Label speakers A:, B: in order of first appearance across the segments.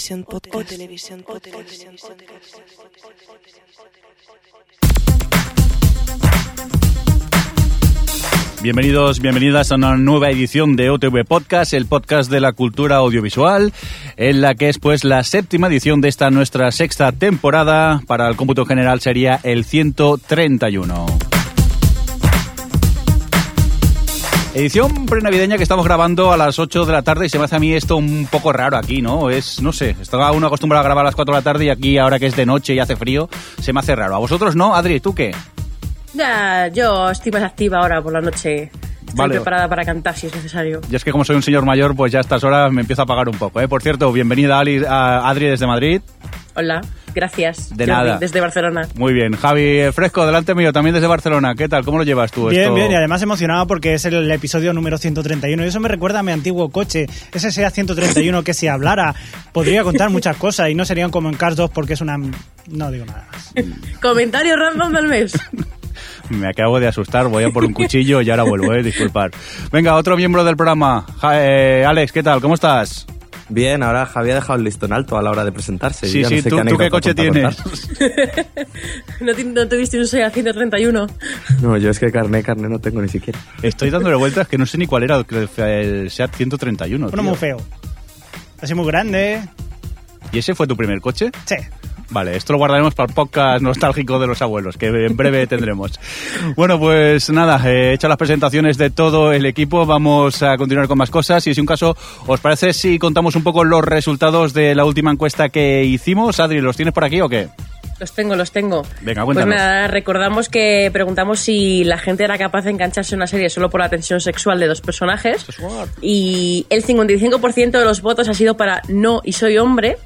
A: Televisión Podcast. O Televisión Podcast.
B: Bienvenidos, bienvenidas a una nueva edición de OTV Podcast, el podcast de la cultura audiovisual, en la que es pues la séptima edición de esta nuestra sexta temporada. Para el cómputo general sería el 131. Edición prenavideña que estamos grabando a las 8 de la tarde y se me hace a mí esto un poco raro aquí, ¿no? Es, no sé, estaba uno acostumbrado a grabar a las 4 de la tarde y aquí ahora que es de noche y hace frío, se me hace raro. ¿A vosotros no? Adri, ¿tú qué?
C: Ya, yo estoy más activa ahora por la noche. Estoy
B: Vale.
C: preparada para cantar si es necesario.
B: Y es que como soy un señor mayor, pues ya a estas horas me empiezo a apagar un poco, ¿eh? Por cierto, bienvenida Ali- a Adri desde Madrid.
C: Hola, gracias.
B: De
C: Jordi,
B: nada.
C: Desde Barcelona.
B: Muy bien. Javi eh, Fresco, delante mío, también desde Barcelona. ¿Qué tal? ¿Cómo lo llevas tú?
D: Bien,
B: esto?
D: bien, y además emocionado porque es el episodio número 131 y eso me recuerda a mi antiguo coche, ese SEA 131 que si hablara podría contar muchas cosas y no serían como en Cars 2 porque es una... no digo nada más.
C: Comentario random del mes.
B: Me acabo de asustar, voy a por un cuchillo y ahora vuelvo, eh, disculpar. Venga, otro miembro del programa. Ja- eh, Alex, ¿qué tal? ¿Cómo estás?
E: Bien, ahora Javier ha dejado el listón alto a la hora de presentarse.
B: Sí,
E: Yo
B: sí,
E: no sé
B: ¿tú, tú
E: anécdota
B: qué coche tienes?
C: ¿No, no tuviste un SEA 131?
E: No, yo es que carné, carné no tengo ni siquiera.
B: Estoy dándole vueltas que no sé ni cuál era el, el SEAT 131.
D: Uno
B: tío.
D: muy feo. Así muy grande.
B: ¿Y ese fue tu primer coche?
D: Sí.
B: Vale, esto lo guardaremos para el podcast nostálgico de los abuelos, que en breve tendremos. Bueno, pues nada, he hecho las presentaciones de todo el equipo, vamos a continuar con más cosas y si un caso, ¿os parece si contamos un poco los resultados de la última encuesta que hicimos? Adri, ¿los tienes por aquí o qué?
C: Los tengo, los tengo.
B: Venga,
C: Pues
B: cuéntanos.
C: nada, recordamos que preguntamos si la gente era capaz de engancharse en una serie solo por la tensión sexual de dos personajes. Y el 55% de los votos ha sido para no y soy hombre.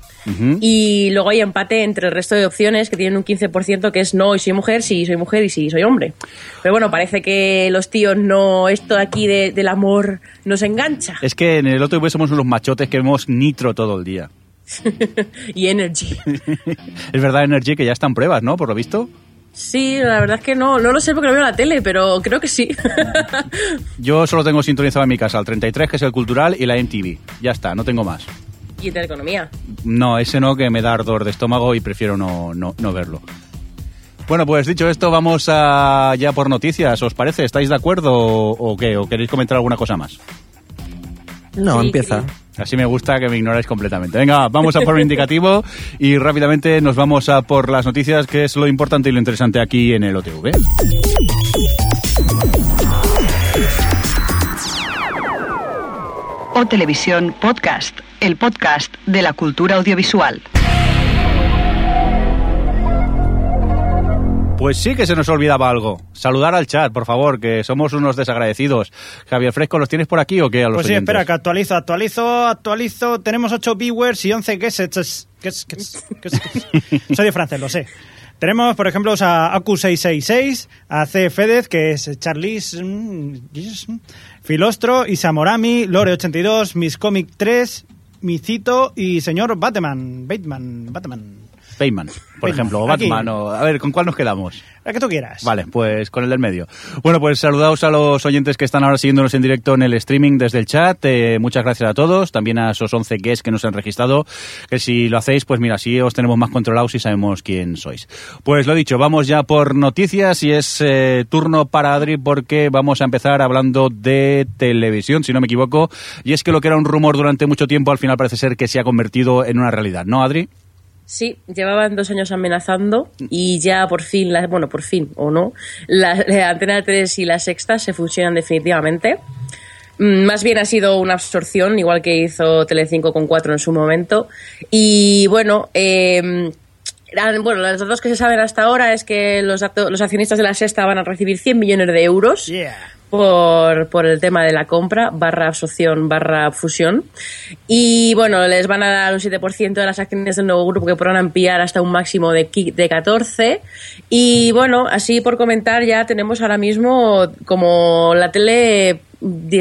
C: Y luego hay empate entre el resto de opciones que tienen un 15% que es no y soy mujer, sí soy mujer y sí soy hombre. Pero bueno, parece que los tíos no, esto aquí de- del amor nos engancha.
B: Es que en el otro TV somos unos machotes que vemos nitro todo el día.
C: y energy.
B: es verdad, Energy, que ya están pruebas, ¿no? Por lo visto.
C: Sí, la verdad es que no, no lo sé porque no veo la tele, pero creo que sí.
B: Yo solo tengo sintonizado en mi casa el 33, que es el cultural, y la MTV. Ya está, no tengo más.
C: Y Intereconomía.
B: No, ese no, que me da ardor de estómago y prefiero no, no, no verlo. Bueno, pues dicho esto, vamos a ya por noticias. ¿Os parece? ¿Estáis de acuerdo o, o qué? ¿O queréis comentar alguna cosa más?
E: No,
C: Sí,
E: empieza.
C: sí.
B: Así me gusta que me ignoráis completamente. Venga, vamos a por el indicativo y rápidamente nos vamos a por las noticias, que es lo importante y lo interesante aquí en el OTV.
F: O Televisión Podcast, el podcast de la cultura audiovisual.
B: Pues sí que se nos olvidaba algo. Saludar al chat, por favor, que somos unos desagradecidos. Javier Fresco, ¿los tienes por aquí o qué? A los
D: Pues sí,
B: oyentes?
D: espera, que actualizo, actualizo, actualizo. Tenemos 8 viewers y 11 guesses. Guess- guess- guess- guess. Soy de francés, lo sé. Tenemos, por ejemplo, a Aku666, a C. Fedez, que es Charlize, mm, Filostro, Isamorami, Lore82, Miss Comic 3, Micito y señor Batman. Batman, Batman.
B: Por ejemplo, o
D: Aquí.
B: Batman. o- a ver, ¿con cuál nos quedamos?
D: La que tú quieras.
B: Vale, pues con el del medio. Bueno, pues saludaos a los oyentes que están ahora siguiéndonos en directo en el streaming desde el chat. Eh, muchas gracias a todos. También a esos 11 guests que nos han registrado. Que si lo hacéis, pues mira, así os tenemos más controlados y sabemos quién sois. Pues lo dicho, vamos ya por noticias y es eh, turno para Adri porque vamos a empezar hablando de televisión, si no me equivoco. Y es que lo que era un rumor durante mucho tiempo al final parece ser que se ha convertido en una realidad, ¿no, Adri?
C: Sí, llevaban dos años amenazando y ya por fin, la- bueno, por fin o no, la, Antena 3 y la Sexta se fusionan definitivamente. Mm, Más bien ha sido una absorción, igual que hizo Telecinco con 4 en su momento. Y bueno, eh, bueno, los datos que se saben hasta ahora es que los, datos- los accionistas de la sexta van a recibir 100 millones de euros
D: Yeah.
C: por, por el tema de la compra, barra absorción, barra fusión. Y bueno, les van a dar un 7% de las acciones del nuevo grupo que podrán ampliar hasta un máximo de, de 14. Y bueno, así por comentar, ya tenemos ahora mismo como la tele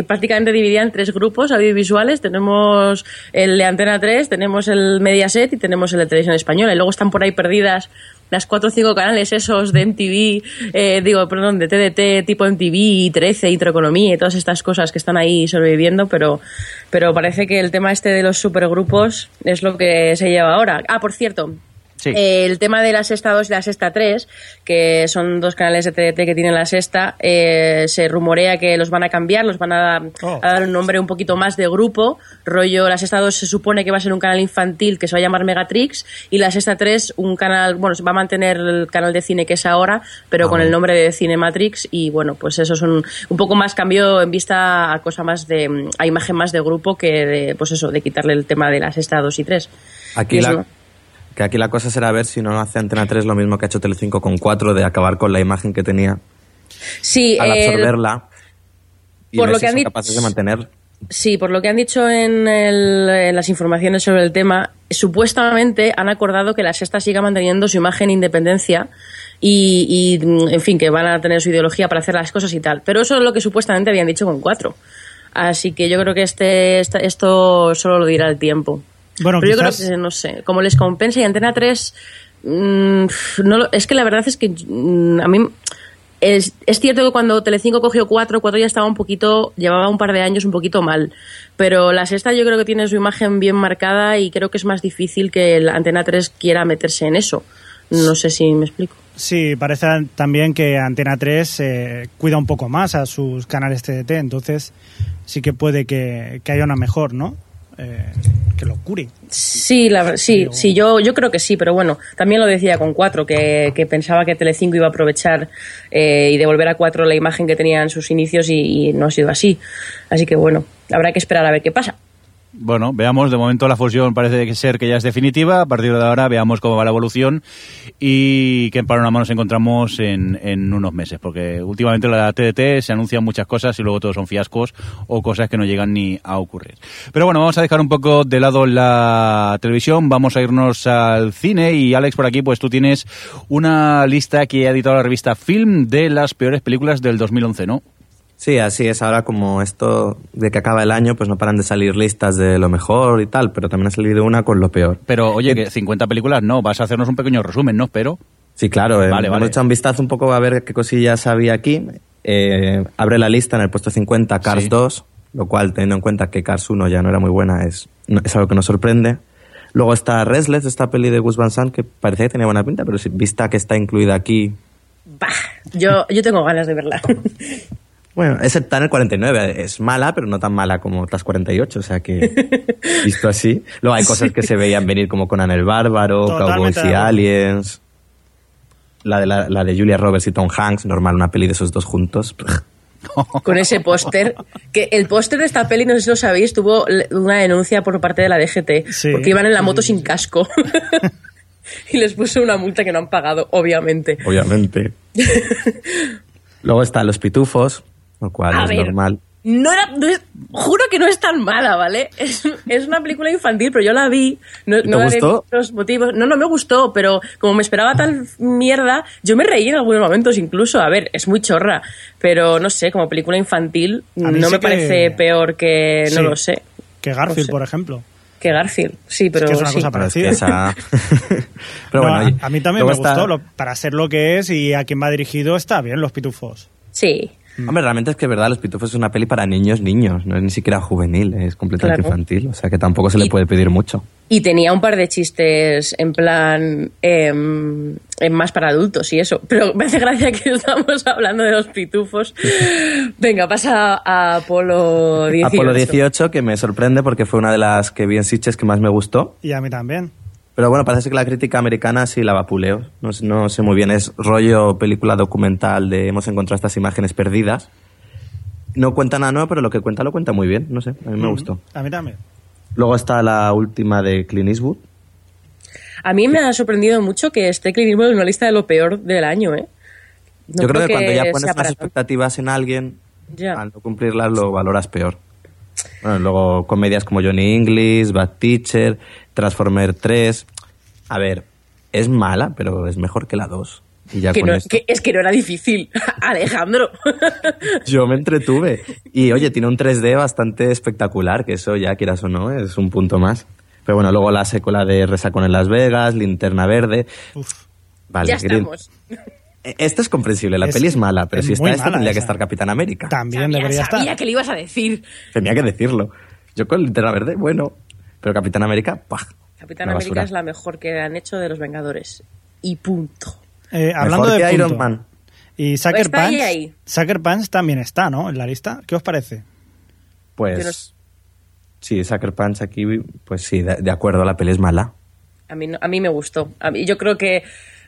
C: prácticamente dividida en tres grupos audiovisuales. Tenemos el de Antena 3, tenemos el Mediaset y tenemos el de Televisión Española. Y luego están por ahí perdidas las cuatro o cinco canales esos de MTV, eh, digo, perdón, de TDT, tipo MTV, 13, Intereconomía y todas estas cosas que están ahí sobreviviendo, pero, pero parece que el tema este de los supergrupos es lo que se lleva ahora. Ah, por cierto,
B: Sí.
C: eh, el tema de la Sexta 2 y la Sexta 3, que son dos canales de TDT que tienen la Sexta, eh, se rumorea que los van a cambiar, los van a, dar-
D: Oh.
C: a dar un nombre un poquito más de grupo. Rollo, la Sexta 2 se supone que va a ser un canal infantil que se va a llamar Megatrix y la Sexta 3 un canal, bueno, se va a mantener el canal de cine que es ahora, pero
E: Ah,
C: con el
E: bueno.
C: nombre de Cinematrix y bueno, pues eso es un, un poco más cambio en vista a cosa más de, a imagen más de grupo que de, pues eso, de quitarle el tema de la Sexta 2 y 3.
E: Aquí
C: Y
E: la. Que aquí la cosa será ver si no hace Antena 3 lo mismo que ha hecho Telecinco con 4 de acabar con la imagen que tenía
C: Sí,
E: al
C: el-
E: absorberla y
C: por
E: ver
C: lo
E: si
C: que han
E: son capaces de mantener
C: Sí, por lo que han dicho en, el- en las informaciones sobre el tema, supuestamente han acordado que la sexta siga manteniendo su imagen e independencia y, y, en fin, que van a tener su ideología para hacer las cosas y tal. Pero eso es lo que supuestamente habían dicho con cuatro. Así que yo creo que este, esto solo lo dirá el tiempo.
D: Bueno,
C: Pero yo creo que, no sé, como les compensa y Antena 3, mm, no, es que la verdad es que mm, a mí... Es, es cierto que cuando Telecinco cogió 4, 4 ya estaba un poquito, llevaba un par de años un poquito mal. Pero la sexta yo creo que tiene su imagen bien marcada y creo que es más difícil que la Antena 3 quiera meterse en eso. No sé si me explico.
D: Sí, parece también que Antena 3 eh, cuida un poco más a sus canales TDT, entonces sí que puede que, que haya una mejor, ¿no? Eh, que lo cure.
C: Sí, la, sí, sí, yo, yo creo que sí, pero bueno, también lo decía con 4, que, que pensaba que Telecinco iba a aprovechar eh, y devolver a 4 la imagen que tenía en sus inicios y, y no ha sido así. Así que bueno, habrá que esperar a ver qué pasa.
B: Bueno, veamos, de momento la fusión parece ser que ya es definitiva, a partir de ahora veamos cómo va la evolución y qué panorama nos encontramos en, en unos meses, porque últimamente la TDT se anuncian muchas cosas y luego todos son fiascos o cosas que no llegan ni a ocurrir. Pero bueno, vamos a dejar un poco de lado la televisión, vamos a irnos al cine y Alex, por aquí pues tú tienes una lista que ha editado la revista Film de las peores películas del 2011, ¿no?
E: Sí, así es. Ahora como esto de que acaba el año, pues no paran de salir listas de lo mejor y tal, pero también ha salido una con lo peor.
B: Pero oye, que 50 películas no, vas a hacernos un pequeño resumen, ¿no? Pero...
E: Sí, claro. eh,
B: Vale,
E: hemos
B: vale.
E: echado un vistazo un poco a ver qué cosillas había aquí. Eh, abre la lista en el puesto 50 Cars
B: Sí.
E: 2, lo cual, teniendo en cuenta que Cars 1 ya no era muy buena, es, no- es algo que nos sorprende. Luego está Restless, esta peli de Gus Van Sant, que parecía que tenía buena pinta, pero si- vista que está incluida aquí...
C: Bah, yo, yo tengo ganas de verla.
E: Bueno, está en el 49, es mala, pero no tan mala como otras 48, o sea que, visto así. Luego hay cosas que se veían venir como Conan el Bárbaro,
D: Totalmente
E: Cowboys y. Aliens. La de, la, la de Julia Roberts y Tom Hanks, normal, una peli de esos dos juntos.
C: con ese póster. Que el póster de esta peli, no sé si lo sabéis, tuvo una denuncia por parte de la DGT.
D: Sí,
C: porque iban en la moto
D: sí,
C: sin
D: sí.
C: casco. y les puso una multa que no han pagado, obviamente.
E: Obviamente. Luego están Los Pitufos, lo cual
C: A
E: es
C: ver.
E: normal.
C: No era, no es- juro que no es tan mala, ¿vale? Es, es una película infantil, pero yo la vi. No,
E: ¿Y te
C: no
E: gustó?
C: los motivos. No, no me gustó, pero como me esperaba tal mierda, yo me reí en algunos momentos incluso. A ver, es muy chorra, pero no sé, como película infantil, no
D: sí
C: me
D: que-
C: parece peor que, no lo sé,
D: Que Garfield,
C: No sé.
D: por ejemplo.
C: que Garfield. Sí, pero
D: que es una
C: sí.
D: cosa
E: Pero es
D: parecida.
E: que esa- Pero
D: No,
E: bueno,
D: a- a mí también me
E: está-
D: gustó. lo- para ser lo que es y a quien va dirigido está bien, Los Pitufos.
C: Sí.
E: Hombre, realmente es que, verdad, Los Pitufos es una peli para niños, niños. No es ni siquiera juvenil, es completamente
C: Claro.
E: infantil. O sea que tampoco se le puede pedir mucho.
C: Y tenía un par de chistes en plan em, em, más para adultos y eso. Pero me hace gracia que estamos hablando de los pitufos. Venga, pasa a Apolo 18.
E: Apolo 18, que me sorprende porque fue una de las que vi en Sitges que más me gustó.
D: Y a mí también.
E: Pero bueno, parece que la crítica americana sí la vapuleo. No, sé- no sé muy bien, es rollo película documental de hemos encontrado estas imágenes perdidas. No cuenta nada nuevo, pero lo que cuenta lo cuenta muy bien. No sé, a mí me gustó.
D: A mí también.
E: Luego está la última de Clint Eastwood.
C: A mí me ha sorprendido mucho que esté Clint Eastwood en una lista de lo peor del año, ¿eh? No
E: Yo creo que, cuando ya pones
C: tanto.
E: expectativas en alguien,
C: Ya.
E: al no cumplirlas lo valoras peor. Bueno, luego comedias como Johnny English, Bad Teacher, Transformer 3. A ver, es mala, pero es mejor que la 2. Y ya
C: Que
E: con
C: no-
E: esto-
C: que- es que no era difícil, Alejandro.
E: Yo me entretuve. Y oye, tiene un 3D bastante espectacular, que eso ya, quieras o no, es un punto más. Pero bueno, luego la secuela de Resacón en Las Vegas, Linterna Verde. Vale,
C: ya
E: Green-
C: estamos.
E: Eh, Esto es comprensible, la
D: Es-
E: peli es mala, pero
D: es
E: si está esta tendría que estar Capitán América.
D: También
C: Sabía,
D: debería
C: sabía
D: estar.
C: que le ibas a decir.
E: Tenía que decirlo. Yo con Linterna Verde, bueno, pero Capitán América, ¡pah!
C: Capitán América
E: basura.
C: es la mejor que han hecho de los Vengadores. Y punto.
D: Eh, hablando
E: Mejor
D: de
E: que Iron. Man.
D: Y Sucker
C: ahí,
D: Punch,
C: ahí.
D: Sucker Punch también está, ¿no? En la lista. ¿Qué os parece?
E: Pues sí, Sucker Punch aquí, pues sí, de, de acuerdo, la peli es mala.
C: A mí, a mí me gustó. A mí- yo creo que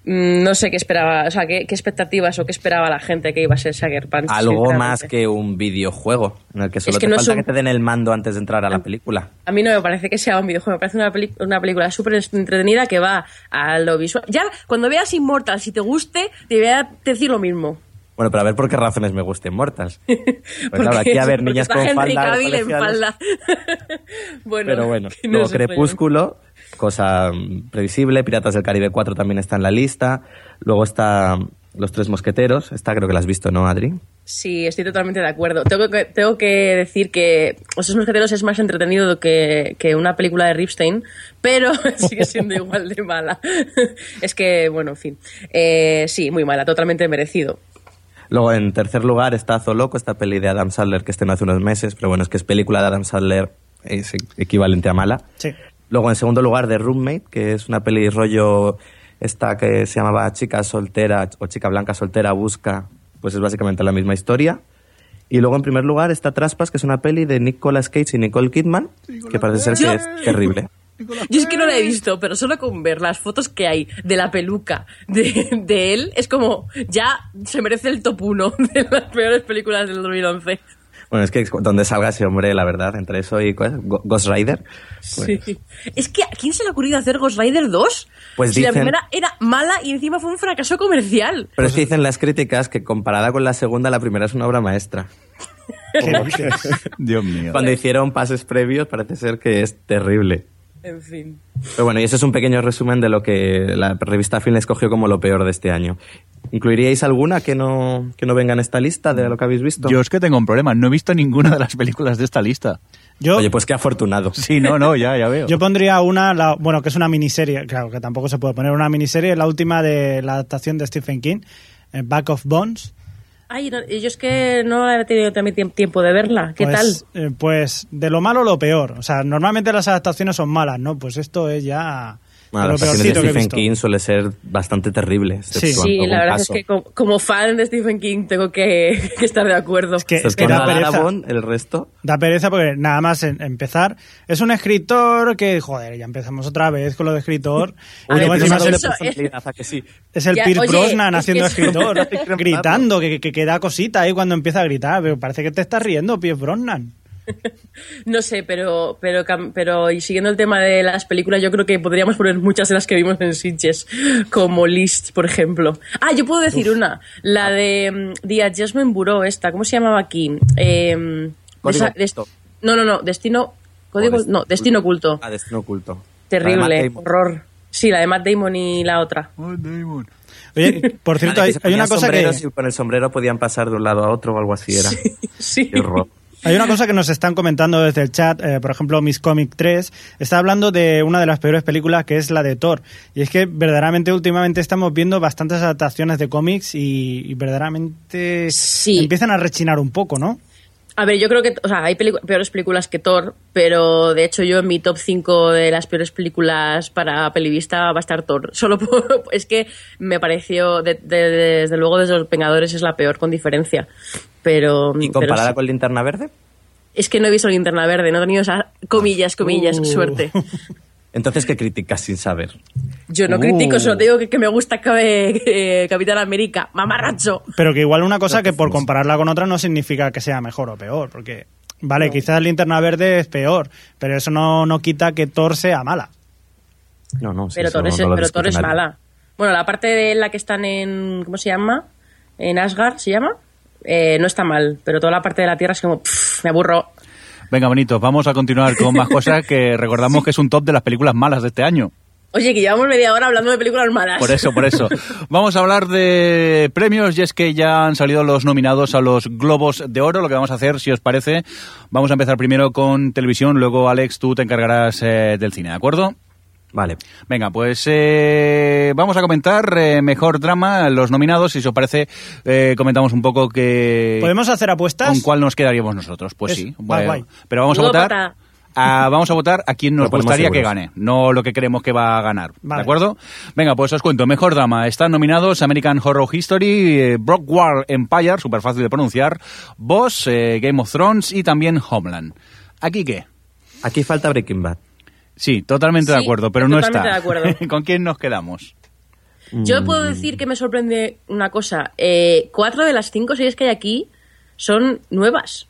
C: no sé qué esperaba, o sea, qué, qué expectativas o qué esperaba la gente que iba a ser Sucker Punch.
E: Algo más que un videojuego, en el que solo
C: que
E: te
C: no
E: falta
C: un-
E: que te den el mando antes de entrar a la película.
C: A mí no me parece que sea un videojuego, me parece una, peli- una película súper entretenida que va a lo visual. Ya, cuando veas Immortal, si te guste, te voy a decir lo mismo.
E: Bueno, pero a ver por qué razones me gusten Mortals. Pues claro, aquí a ver niñas con falda.
C: En falda. bueno,
E: Pero bueno,
C: no.
E: Crepúsculo, cosa previsible. Piratas del Caribe 4 también está en la lista. Luego está Los Tres Mosqueteros. Esta creo que la has visto, ¿no, Adri?
C: Sí, estoy totalmente de acuerdo. Tengo que, tengo que decir que Los Tres Mosqueteros es más entretenido que, que una película de Ripstein, pero sigue siendo igual de mala. es que, bueno, en fin. Eh, sí, muy mala, totalmente merecido.
E: Luego, en tercer lugar, está Zoloco, esta peli de Adam Sandler que estrenó hace unos meses. Pero bueno, es que es película de Adam Sandler, es equivalente a mala.
D: Sí.
E: Luego, en segundo lugar, The Roommate, que es una peli rollo esta que se llamaba Chica soltera o Chica blanca soltera busca, pues es básicamente la misma historia. Y luego, en primer lugar, está Traspas, que es una peli de Nicolas Cage y Nicole Kidman, que parece ser que
C: Yo-
E: es terrible.
C: Yo es que no la he visto, pero solo con ver las fotos que hay de la peluca de, de él, es como, ya se merece el top 1 de las peores películas del 2011.
E: Bueno, es que donde salga ese hombre, la verdad, entre eso y ¿cuál es? Go- Ghost Rider. pues,
C: Sí. Es que, ¿a quién se le ha ocurrido hacer Ghost Rider 2?
E: Pues
C: si la primera era mala y encima fue un fracaso comercial.
E: Pero es que dicen las críticas que comparada con la segunda, la primera es una obra maestra.
B: Dios mío.
E: Cuando hicieron pases previos, parece ser que es terrible.
C: En fin.
E: Pero bueno, y ese es un pequeño resumen de lo que la revista Film escogió como lo peor de este año. ¿Incluiríais alguna que no, que no venga en esta lista de lo que habéis visto?
B: Yo es que tengo un problema, no he visto ninguna de las películas de esta lista.
D: Yo,
E: Oye, pues qué afortunado.
B: Sí, no, no, ya, ya veo.
D: yo pondría una, la- bueno, que es una miniserie, claro que tampoco se puede poner una miniserie, la última de la adaptación de Stephen King, eh, Back of Bones.
C: Ay, no, yo es que no he tenido también tiemp- tiempo de verla. ¿Qué
D: Pues,
C: tal?
D: eh, pues de lo malo lo peor. O sea, normalmente las adaptaciones son malas, ¿no? Pues esto es ya
E: Bueno, las
D: peorcito
E: de
D: que he
E: Stephen
D: visto.
E: King suele ser bastante terrible.
D: Sí.
C: Sí, la verdad
E: caso.
C: es que como, como fan de Stephen King tengo que, que estar de acuerdo.
D: Es que, es que da pereza.
E: Aragón, el resto.
D: Da pereza porque nada más en- empezar. Es un escritor que, joder, ya empezamos otra vez con lo de escritor.
C: A
D: Y
C: ver,
D: encima es el,
C: eso-
E: personalidad, ¿a que sí?
D: es el
C: Ya, oye,
D: Brosnan
C: es
D: haciendo
C: que eso-
D: escritor, gritando, que, que, que da cosita ahí cuando empieza a gritar. Pero parece que te estás riendo, Pierce Brosnan.
C: No sé, pero, pero, pero y siguiendo el tema de las películas, yo creo que podríamos poner muchas de las que vimos en Sitges, como List, por ejemplo. Ah, yo puedo decir una, la de mm, The Adjustment Bureau, esta, ¿cómo se llamaba aquí? Eh,
E: Código
C: no, no, no, Destino, código,
E: Destino
C: no, Destino Oculto.
E: Ah, Destino Oculto.
C: Terrible, horror. Sí, la de Matt Damon y la otra.
D: Oye, por cierto, hay, una cosa que...
E: y con el sombrero podían pasar de un lado a otro o algo así era.
C: Sí.
E: Qué horror.
D: Hay una cosa que nos están comentando desde el chat, eh, por ejemplo, Miss Comic 3 está hablando de una de las peores películas que es la de Thor. Y es que verdaderamente últimamente estamos viendo bastantes adaptaciones de cómics y, y verdaderamente
C: Sí.
D: empiezan a rechinar un poco, ¿no?
C: A ver, yo creo que, o sea, hay peores películas que Thor, pero de hecho yo en mi top 5 de las peores películas para pelivista va a estar Thor. Solo por, es que me pareció, de- de- desde luego, desde Los Vengadores es la peor con diferencia. Pero,
E: ¿Y
C: pero
E: comparada
C: sí.
E: con Linterna Verde?
C: es que no he visto Linterna Verde, no he tenido esa, comillas, comillas,
D: Uh.
C: suerte.
E: Entonces, ¿qué criticas sin saber?
C: Yo no
D: Uh.
C: critico, solo te digo que, que me gusta eh, Capitán América, mamarracho.
D: Pero que igual una cosa que por compararla con otra no significa que sea mejor o peor, porque, vale, quizás Linterna Verde es peor, pero eso no, no quita que Thor sea mala.
E: No, no, sí,
C: pero Thor es,
E: no
C: pero Thor es mala. Bueno, la parte de la que están en. ¿Cómo se llama? En Asgard, ¿se llama? Eh, no está mal, pero toda la parte de la Tierra es como. pff, me aburro.
B: Venga, bonitos, vamos a continuar con más cosas que recordamos que es un top de las películas malas de este año.
C: Oye, que llevamos media hora hablando de películas malas.
B: Por eso, por eso. Vamos a hablar de premios y es que ya han salido los nominados a los Globos de Oro. Lo que vamos a hacer, si os parece, vamos a empezar primero con televisión, luego Alex, tú te encargarás eh, del cine, ¿de acuerdo?
E: Vale.
B: Venga, pues eh, vamos a comentar eh, mejor drama, los nominados, si os parece, eh, comentamos un poco que...
D: ¿Podemos hacer apuestas?
B: ¿Con cuál nos quedaríamos nosotros? Pues
D: Es-
B: sí.
D: guay, guay.
B: Pero vamos a votar...
C: pata.
B: a- vamos a votar a quien nos gustaría que gane, no lo que creemos que va a ganar.
D: Vale.
B: ¿De acuerdo? Venga, pues os cuento. Mejor drama. Están nominados American Horror History, eh, Brockwar Empire, súper fácil de pronunciar, Boss, eh, Game of Thrones y también Homeland. ¿Aquí qué?
E: Aquí falta Breaking Bad.
B: Sí, totalmente de
C: Sí,
B: acuerdo, pero no
C: totalmente
B: está.
C: de acuerdo.
B: ¿Con quién nos quedamos?
C: Yo puedo decir que me sorprende una cosa. Eh, cuatro de las cinco series que hay aquí son nuevas.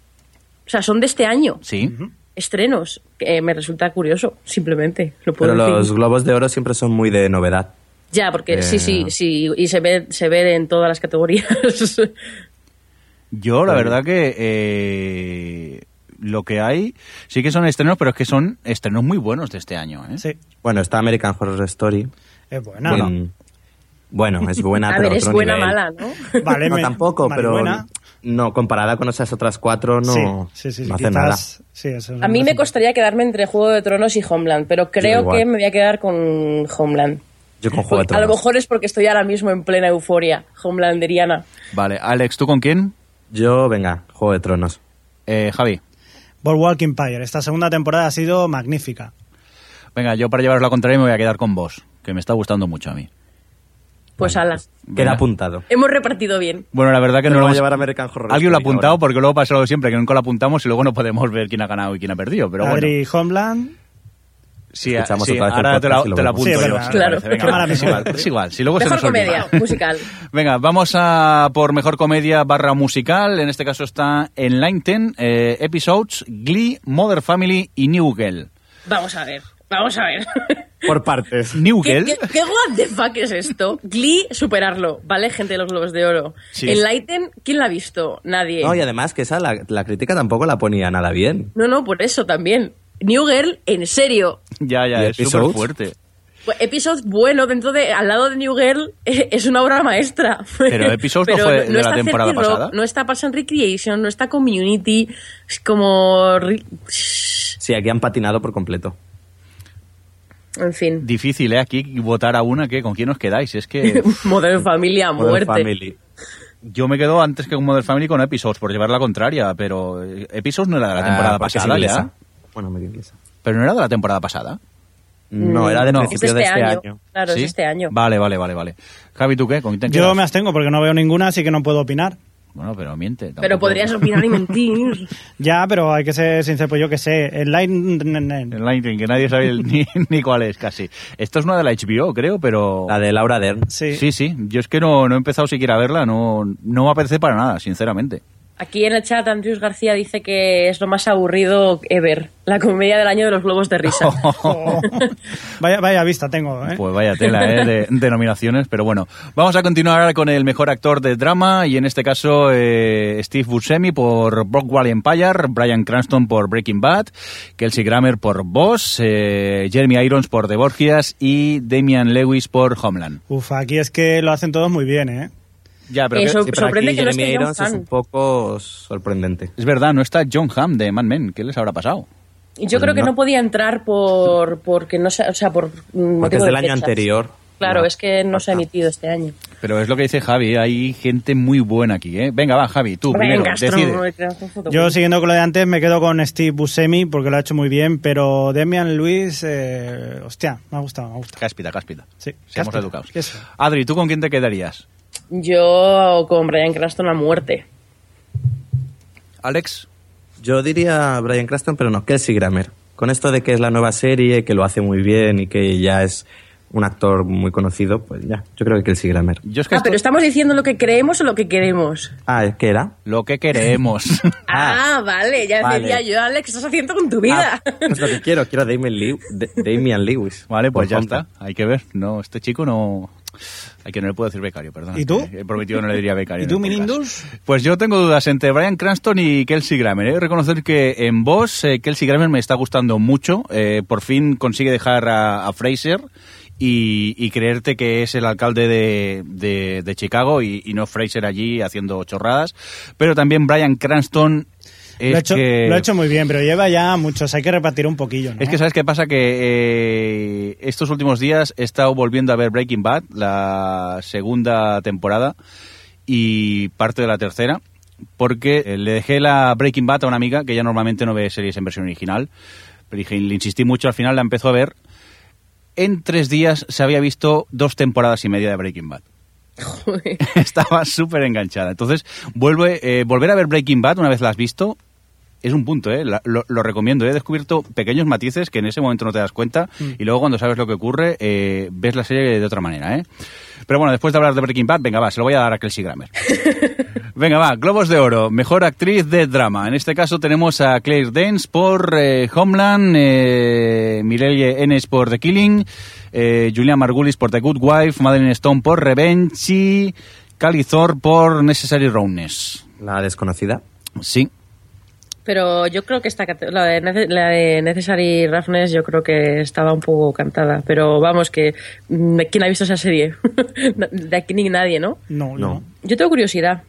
C: O sea, son de este año.
B: Sí.
C: Estrenos. Que me resulta curioso, simplemente. Lo puedo
E: Pero
C: decir.
E: los globos de oro siempre son muy de novedad.
C: Ya, porque sí,
E: Eh.
C: sí, sí. Y se ve, se ve en todas las categorías.
B: Yo, la verdad que eh, lo que hay sí que son estrenos, pero es que son estrenos muy buenos de este año. ¿eh?
D: Sí,
E: Bueno, está American Horror Story.
D: es buena.
E: Bueno, bueno, es buena,
C: A
E: pero
C: es buena
E: nivel.
C: mala, ¿no?
D: Vale,
E: No,
D: me-
E: tampoco,
D: vale,
E: pero
D: buena.
E: no comparada con esas otras cuatro no,
D: sí, sí, sí,
E: no hace
D: quizás-
E: nada.
D: sí, eso es
C: A mí me costaría quedarme entre Juego de Tronos y Homeland, pero creo que me voy a quedar con Homeland.
E: Yo con Juego de
C: A lo
E: Tronos.
C: mejor es porque estoy ahora mismo en plena euforia homelanderiana.
B: Vale, Alex, ¿tú con quién?
E: Yo, venga, Juego de Tronos.
B: Eh, Javi.
D: Boardwalk Empire. Esta segunda temporada ha sido magnífica.
B: Venga, yo para llevaros la contraria me voy a quedar con vos, que me está gustando mucho a mí.
C: Pues ala.
B: Venga.
E: Queda apuntado.
C: Hemos repartido bien.
B: Bueno, la verdad que no
E: lo
B: lo
E: va a llevar American Horror
B: Alguien lo ha apuntado
E: ahora.
B: porque luego pasa lo de siempre, que nunca lo apuntamos y luego no podemos ver quién ha ganado y quién ha perdido. Pero bueno,
D: Adri Homeland.
B: Sí,
E: Escuchamos
B: sí,
E: otra vez el
B: ahora te la,
E: podcast
B: te la apunto
D: Sí, es
B: yo. si
C: Claro.
B: Venga, es
D: mejor.
B: igual, es igual. Si luego se
C: Mejor
B: nos olvida.
C: comedia musical.
B: Venga, vamos a por mejor comedia barra musical. En este caso está Enlighten, eh, Episodes, Glee, Mother Family y New Girl.
C: Vamos a ver. Vamos a ver.
E: Por partes.
B: New
C: ¿Qué,
B: Girl.
C: qué, qué what the fuck es esto? Glee, superarlo, ¿vale? Gente de los Globos de Oro.
B: Sí.
C: Enlighten, ¿quién la ha visto? Nadie.
E: No, y además que esa, la, la crítica tampoco la ponía nada bien.
C: No, no, por eso también. New Girl, en serio.
B: Ya, ya,
E: ¿Y
B: es súper fuerte.
C: Pues, Episodes bueno dentro de al lado de New Girl es una obra maestra.
B: Pero Episodes no fue de la
C: está
B: temporada
C: 30 Rock,
B: pasada.
C: No está Parks and Recreation, no está Community, es como
E: Sí, aquí han patinado por completo.
C: en fin,
B: Difícil, ¿eh? Aquí votar a una que con quién os quedáis. Es que
C: Modern Family a
E: Modern
C: muerte.
E: Family.
B: yo me quedo antes que con Mother Family con Episodes, por llevar la contraria. Pero eh, Episodes no era de la
E: Ah,
B: temporada
E: es
B: pasada ya.
E: Bueno, medio inglesa.
B: Pero no era de la temporada pasada.
E: No, era de
B: No.
C: Es
E: principio
C: este,
E: de este
C: año.
E: año.
C: Claro,
B: ¿Sí?
C: es este año.
B: Vale, vale, vale, vale. Javi, ¿tú qué? ¿Con quién te
D: Yo me abstengo porque no veo ninguna, así que no puedo opinar.
B: Bueno, pero miente.
C: Pero
B: tampoco-
C: podrías opinar y mentir.
D: Ya, pero hay que ser sincero, pues yo que sé. El line...
B: El Lightning, que nadie sabe el- ni, ni cuál es casi. Esto es una de la HBO, creo, pero...
E: La de Laura Dern.
D: Sí.
B: Sí, sí. Yo es que no, no he empezado siquiera a verla. No, no me apetece para nada, sinceramente.
C: Aquí en el chat Andrews García dice que es lo más aburrido ever. La comedia del año de los globos de risa.
D: Oh. vaya, vaya vista tengo, ¿eh?
B: Pues vaya tela ¿eh? de, de nominaciones, pero bueno. Vamos a continuar ahora con el mejor actor de drama y en este caso eh, Steve Buscemi por Brockwell Empire, Brian Cranston por Breaking Bad, Kelsey Grammer por Boss, eh, Jeremy Irons por The Borgias y Damian Lewis por Homeland.
D: Uf, aquí es que lo hacen todos muy bien, ¿eh?
B: Ya, pero
C: Eso-
B: que-
E: Sí, pero
C: Sorprende
E: aquí
C: que no
E: Jeremy
C: esté John
E: Irons es
C: Hamm.
E: un poco sorprendente.
B: es verdad, no está John Hamm de Mad Men. ¿Qué les habrá pasado?
C: Y yo creo que
E: no.
C: no podía entrar por porque no se, o sea, por mm,
E: Porque es
C: de
E: del año
C: fechas.
E: anterior.
C: Claro,
E: No,
C: es que no se ha emitido este año.
B: Pero es lo que dice Javi, hay gente muy buena aquí, ¿eh? Venga, va, Javi, tú primero,
C: Venga,
B: decide.
C: Astro,
D: Yo, siguiendo con lo de antes, me quedo con Steve Buscemi porque lo ha hecho muy bien, pero Demian Luis, eh, hostia, me ha gustado, me ha gustado.
B: Cáspita, cáspita.
D: Sí,
B: Seamos
D: cáspita.
B: educados. Adri, ¿tú con quién te quedarías?
C: Yo con Brian Cranston a muerte.
B: Alex.
E: Yo diría Brian Cranston, pero no, Kelsey Grammer. Con esto de que es la nueva serie, que lo hace muy bien y que ya es un actor muy conocido, pues ya, yo creo que Kelsey Grammer.
B: Yo es que
C: Ah,
B: esto-
C: pero estamos diciendo lo que creemos o lo que queremos.
E: Ah, ¿qué era?
B: lo que queremos.
C: Ah, vale, ya
E: vale.
C: decía yo, Alex, ¿qué estás haciendo con tu vida?
E: Ah, pues lo que quiero, quiero a Damian Lewis.
B: Vale, pues ya está. Hay que ver. No, este chico no. Hay que no le puedo decir becario, perdón.
D: ¿Y tú?
B: He prometido que no le diría becario.
D: ¿Y tú,
B: el podcast.
D: Minindus?
B: Pues yo tengo dudas entre Brian Cranston y Kelsey Grammer. He de reconocer que en voz eh, Kelsey Grammer me está gustando mucho. Eh, por fin consigue dejar a, a Fraser y, y creerte que es el alcalde de, de- de Chicago y, y no Fraser allí haciendo chorradas. Pero también Brian Cranston
D: Lo ha, hecho,
B: que...
D: lo ha hecho muy bien, pero lleva ya muchos. Hay que repartir un poquillo, ¿no?
B: Es que, ¿sabes qué pasa? Que eh, estos últimos días he estado volviendo a ver Breaking Bad, la segunda temporada y parte de la tercera, porque eh, le dejé la Breaking Bad a una amiga que ya normalmente no ve series en versión original. Pero dije, le insistí mucho, al final la empezó a ver. En tres días se había visto dos temporadas y media de Breaking Bad.
C: Joder.
B: Estaba súper enganchada. Entonces, vuelve, eh, volver a ver Breaking Bad una vez la has visto es un punto, ¿eh? La- lo, lo recomiendo. He descubierto pequeños matices que en ese momento no te das cuenta y luego cuando sabes lo que ocurre eh, ves la serie de otra manera, ¿eh? Pero bueno, después de hablar de Breaking Bad, venga, va, se lo voy a dar a Kelsey Grammer. Venga, va, Globos de Oro, mejor actriz de drama. En este caso tenemos a Claire Danes por eh, Homeland, eh, Mireille Enes por The Killing, eh, Julian Margulis por The Good Wife, Madeline Stone por Revenge y Cali Thor por Necessary Roughness.
E: La desconocida.
B: Sí,
C: Pero yo creo que esta la de, Nece- la de Necessary Roughness yo creo que estaba un poco cantada. Pero vamos, que mm, ¿quién ha visto esa serie? de aquí ni nadie, ¿no?
D: No,
E: No.
D: no.
C: Yo tengo curiosidad,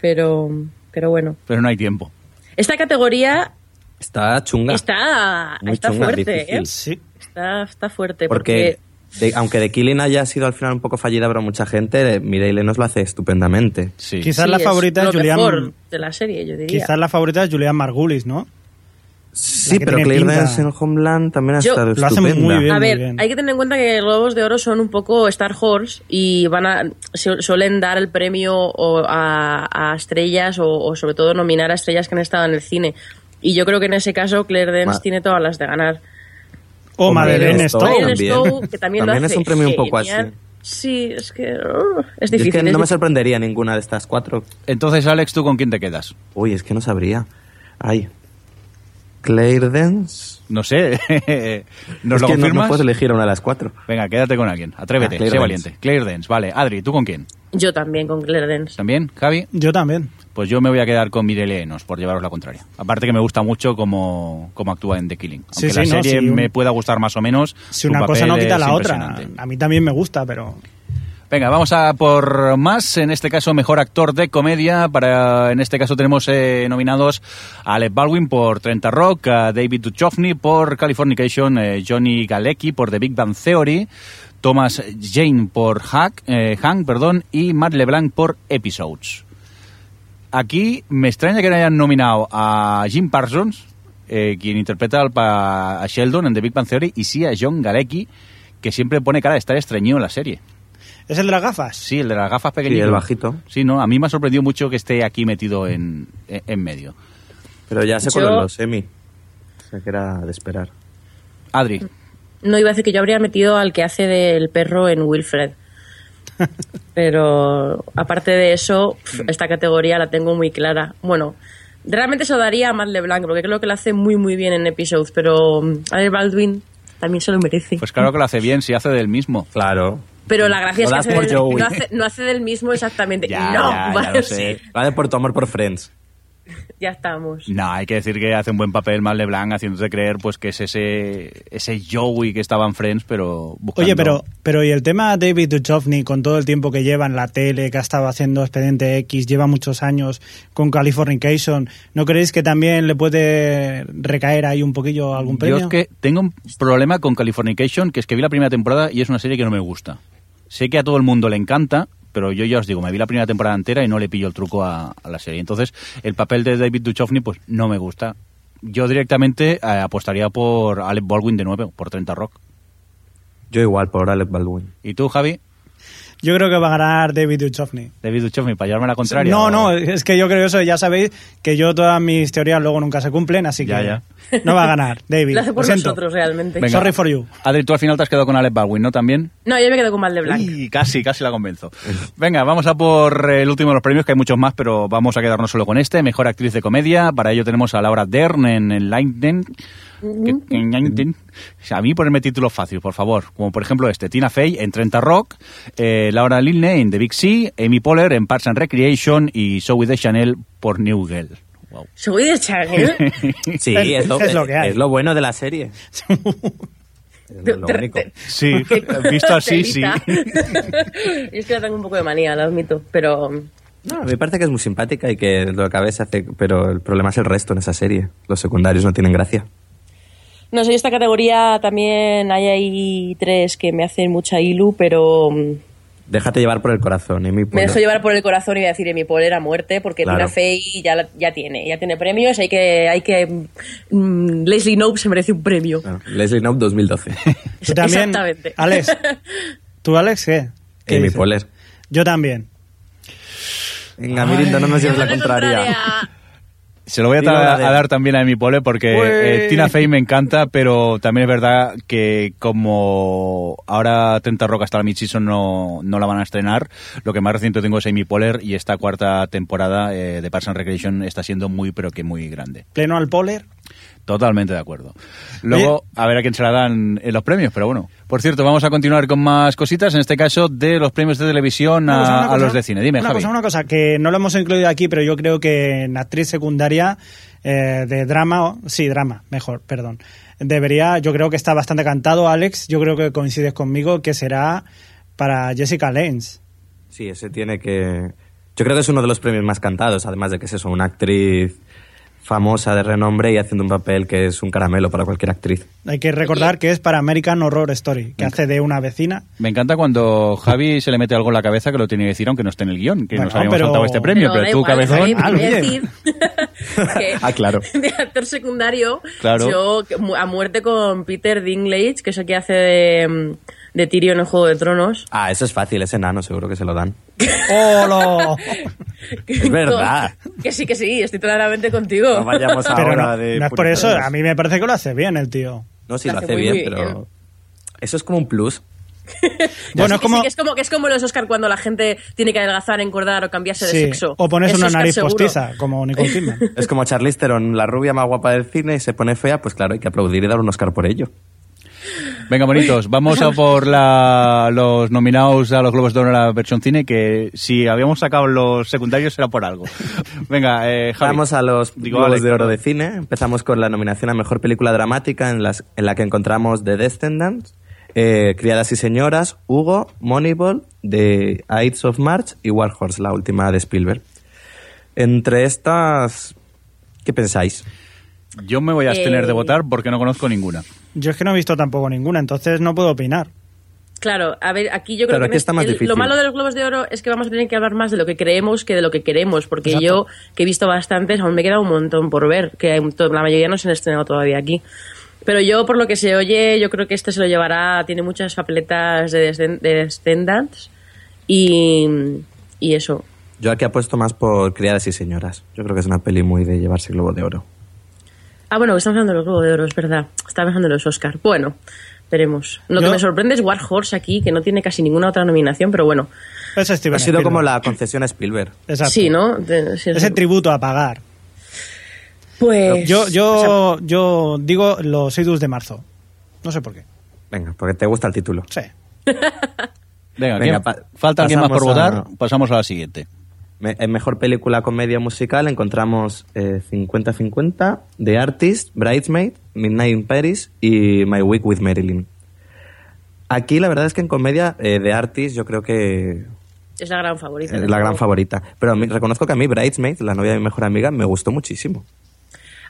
C: pero, pero bueno.
B: pero no hay tiempo.
C: Esta categoría
E: Está chunga.
C: está,
E: Muy
C: está
E: chunga,
C: fuerte,
E: difícil.
C: ¿eh?
D: Sí.
C: Está, está fuerte.
E: Porque,
C: Porque,
E: de- aunque The Killing haya sido al final un poco fallida para mucha gente, Mireille nos lo hace estupendamente.
B: Sí.
D: Quizás
C: sí,
D: la
C: es
D: favorita es
C: lo
D: Julian.
C: mejor de la serie, yo diría.
D: Quizás la favorita es Julian Margulis, ¿no?
E: Sí, pero Claire. Danes en Homeland también ha
C: Yo-
E: estado
D: Lo hace
E: estupenda.
D: muy bien.
C: A ver,
D: bien.
C: hay que tener en cuenta que los Globos de Oro son un poco Star Horse y van a su- suelen dar el premio o a, a estrellas o, o sobre todo nominar a estrellas que han estado en el cine. Y yo creo que en ese caso Claire Danes
E: Ma-
C: tiene todas las de ganar.
D: O
E: Hombre,
D: Madeleine
E: Stowe.
D: Stowe.
C: Madeleine
E: también.
C: Stowe, que también,
E: También
C: lo
E: es
C: hace
E: un premio un poco así.
C: Sí, es que uh, es
E: Yo
C: difícil.
E: es que
C: es
E: no me sorprendería ninguna de estas cuatro.
B: Entonces, Alex, ¿tú con quién te quedas?
E: Uy, es que no sabría. Ay. Claire Danes.
B: No sé. ¿Nos
E: es
B: lo
E: que no,
B: confirmas?
E: no puedes elegir una de las cuatro.
B: Venga, quédate con alguien. Atrévete,
E: Ah, Claire
B: sé valiente. Claire Dance, vale. Adri, ¿tú con quién?
C: Yo también con Claire Danes.
B: ¿También? ¿Javi?
D: Yo también.
B: Pues yo me voy a quedar con Mireille Enos, por llevaros la contraria. Aparte que me gusta mucho cómo, cómo actúa en The Killing. Aunque
D: Sí,
B: la
D: no,
B: serie
D: un-
B: me pueda gustar más o menos,
D: Si una cosa no quita la otra. A mí también me gusta, pero.
B: Venga, vamos a por más. En este caso, mejor actor de comedia. Para, en este caso tenemos eh, nominados a Alec Baldwin por 30 Rock, a David Duchovny por Californication, eh, Johnny Galecki por The Big Bang Theory, Thomas Jane por Hack, eh, Hank perdón, y Matt LeBlanc por Episodes. Aquí me extraña que no hayan nominado a Jim Parsons, eh, quien interpreta al pa- a Sheldon en The Big Bang Theory, y sí a John Galecki, que siempre pone cara de estar estreñido en la serie.
D: ¿Es el de las gafas?
B: Sí, el de las gafas pequeñitas.
E: el bajito.
B: Sí, no, a mí me ha sorprendido mucho que esté aquí metido en, en, medio.
E: Pero ya se
C: Yo-
E: coló los semi. O sea que era de esperar.
B: Adri,
C: No iba a decir que yo habría metido al que hace del perro en Wilfred. Pero aparte de eso, esta categoría la tengo muy clara. Bueno, realmente se lo daría a Matt LeBlanc, porque creo que lo hace muy muy bien en episodes, pero mm, Alec Baldwin también se lo merece.
B: pues claro que lo hace bien, si hace del mismo.
E: Claro.
C: pero la gracia es
E: Lo
C: que hace del- no, hace, no hace del mismo exactamente.
B: Ya,
C: no,
B: ya, ya
C: vale,
B: lo sé.
C: sí,
E: Vale por tu amor por Friends.
C: ya estamos.
B: No, hay que decir que hace un buen papel Matt LeBlanc haciéndote creer pues que es ese ese Joey que estaba en Friends, pero buscando...
D: Oye, pero, pero ¿y el tema David Duchovny con todo el tiempo que lleva en la tele, que ha estado haciendo Expediente X, lleva muchos años con Californication, ¿no creéis que también le puede recaer ahí un poquillo algún premio?
B: Yo es que tengo un problema con Californication, que es que vi la primera temporada y es una serie que no me gusta. Sé que a todo el mundo le encanta, pero yo ya os digo, me vi la primera temporada entera y no le pillo el truco a, a la serie. Entonces, el papel de David Duchovny, pues no me gusta. Yo directamente eh, apostaría por Alec Baldwin de nuevo, por 30 Rock.
E: Yo igual, por Alec Baldwin.
B: ¿Y tú, Javi?
D: Yo creo que va a ganar David Duchovny.
B: David Duchovny, para llevarme la contraria.
D: No,
B: ¿o?
D: no, es que yo creo eso, ya sabéis que yo todas mis teorías luego nunca se cumplen, así que
B: Ya, ya.
D: no va a ganar David.
C: Lo hace por
D: lo
C: nosotros realmente.
B: Venga.
D: Sorry for you.
B: Adri, tú al final te has quedado con Alec Baldwin, ¿no? También.
C: No, yo me quedo con Valdeblanc.
B: Uy, casi, casi la convenzo. Venga, vamos a por el último de los premios, que hay muchos más, pero vamos a quedarnos solo con este. Mejor actriz de comedia. Para ello tenemos a Laura Dern en, en Lightning. A mí ponerme títulos fáciles, por favor. Como por ejemplo este. Tina Fey en 30 Rock. eh, Laura Linney en The Big Sea. Amy Poehler en Parks and Recreation. Y Zoe de Chanel por New Girl. Wow.
C: Soy de Chanel.
E: Sí,
D: Es-
E: lo,
D: es lo que hay.
E: es lo bueno de la serie. Es lo
C: Te-
E: único.
B: Sí, visto así, sí.
C: Es que le tengo un poco de manía, lo admito, pero
E: No, me parece que es muy simpática y que lo que a veces hace, pero el problema es el resto en esa serie. Los secundarios no tienen gracia.
C: No sé, esta categoría también hay ahí tres que me hacen mucha ilu, pero mm,
E: Déjate llevar por el corazón, Amy
C: me dejo llevar por el corazón y voy a decir mi Poehler a muerte porque
E: Claro.
C: Tina Fey ya, la- ya tiene, ya tiene premios, hay que, hay que mm, Leslie Knope se merece un premio.
E: Claro. Leslie Knope 2012.
D: Tú también,
C: Exactamente.
D: Alex. ¿Tú, Alex, qué? ¿Qué
E: Amy? Poehler.
D: Yo también.
E: Venga, Mirindo, no nos lleves la contraria.
B: Se lo voy a, dar también a Amy Poehler porque eh, Tina Fey me encanta, pero también es verdad que como ahora 30 Rock hasta la mid-season no, no la van a estrenar, lo que más reciente tengo es Amy Poehler y esta cuarta temporada eh, de Parks and Recreation está siendo muy, pero que muy grande.
D: Pleno al poler.
B: Totalmente de acuerdo. Luego, a ver a quién se la dan en los premios, pero bueno. Por cierto, vamos a continuar con más cositas, en este caso de los premios de televisión
D: cosa,
B: a, los de cine. Dime,
D: una
B: Javi.
D: cosa, una cosa, que no lo hemos incluido aquí, pero yo creo que en actriz secundaria eh, de drama, o- sí, drama, mejor, perdón. Debería, yo creo que está bastante cantado, Alex, yo creo que coincides conmigo, que será para Jessica Lange.
E: Sí, ese tiene que... Yo creo que es uno de los premios más cantados, además de que es eso, una actriz famosa de renombre y haciendo un papel que es un caramelo para cualquier actriz.
D: Hay que recordar que es para American Horror Story, que hace de una vecina.
B: Me encanta cuando Javi se le mete algo en la cabeza que lo tiene que decir aunque no esté en el guion, que
D: Bueno,
B: nos habíamos
D: pero-
B: saltado este premio, pero,
C: da
B: tú,
C: igual,
B: cabezón...
C: Javi,
D: Ah,
C: te voy a
D: oye.
C: decir que
E: Ah, claro.
C: de actor secundario,
B: Claro.
C: yo a muerte con Peter Dinklage, que es el que hace de, mm, de Tyrion en Juego de Tronos.
E: Ah, eso es fácil, ese enano seguro que se lo dan.
D: ¡Holo!
E: Es verdad.
C: Que sí, que sí, estoy totalmente contigo.
E: No vayamos
D: Pero
E: ahora
D: no,
E: de...
D: no es por eso, a mí me parece que lo hace bien el tío.
E: No, sí,
C: Lo
E: lo
C: hace
E: bien,
C: bien.
E: pero... Eso es como un plus.
D: Bueno, es
C: Que sí,
D: como...
C: que es como que es como los Oscar cuando la gente tiene que adelgazar, engordar o cambiarse de
D: sí,
C: sexo.
D: o pones
C: Es
D: una
C: Oscar
D: nariz
C: seguro.
D: postiza, como Nicole Kidman.
E: Es como Charlize Theron, la rubia más guapa del cine, y se pone fea, pues claro, hay que aplaudir y dar un Oscar por ello.
B: Venga, bonitos, vamos a por la- los nominados a los Globos de Oro en la versión cine, que si habíamos sacado los secundarios era por algo. Venga, eh, Javi.
E: Vamos a los
B: Digo,
E: Globos
B: Alex,
E: de Oro de cine. Empezamos con la nominación a Mejor Película Dramática, en, las, en la que encontramos The Descendants, eh, Criadas y Señoras, Hugo, Moneyball, The Ides of March y War Horse, la última de Spielberg. Entre estas, ¿qué pensáis?
B: Yo me voy a abstener
C: Eh,
B: de votar porque no conozco ninguna.
D: Yo es que no he visto tampoco ninguna, entonces no puedo opinar.
C: Claro, a ver, aquí yo creo
E: Claro,
C: que
E: está más
C: el- lo malo de los Globos de Oro es que vamos a tener que hablar más de lo que creemos que de lo que queremos, porque
D: Exacto.
C: yo, que he visto bastantes, aún me queda un montón por ver, que hay la mayoría no se han estrenado todavía aquí. Pero yo, por lo que se oye, yo creo que este se lo llevará, tiene muchas papeletas de, descend- de Descendants y, y eso.
E: Yo aquí apuesto más por Criadas y Señoras. Yo creo que es una peli muy de llevarse Globo de Oro.
C: Ah, bueno, estamos hablando de los Globos de Oro, es verdad. Estaba pensando en los Oscar. Bueno, veremos. Lo
D: Yo-
C: que me sorprende es War Horse aquí, que no tiene casi ninguna otra nominación, pero bueno.
D: Es Steven
E: Ha sido como la concesión a Spielberg.
D: Exacto.
C: Sí, ¿no? De- sí,
D: Ese tributo a pagar.
C: Pues.
D: Yo,
C: o sea,
D: yo, yo digo los idus de marzo. No sé por qué.
E: Venga, porque te gusta el título.
D: Sí.
B: Venga,
E: Venga,
B: ¿quién-
E: pa-
B: ¿falta alguien más por
E: a-
B: votar? Pasamos a la siguiente.
E: Me- En mejor película comedia musical encontramos eh, 50-50, The Artist, Bridesmaid, Midnight in Paris y My Week with Marilyn. Aquí la verdad es que en comedia eh, The Artist yo creo que
C: es la gran favorita.
E: es la gran favorita. Pero a mí- reconozco que a mí Bridesmaid, la novia de mi mejor amiga, me gustó muchísimo.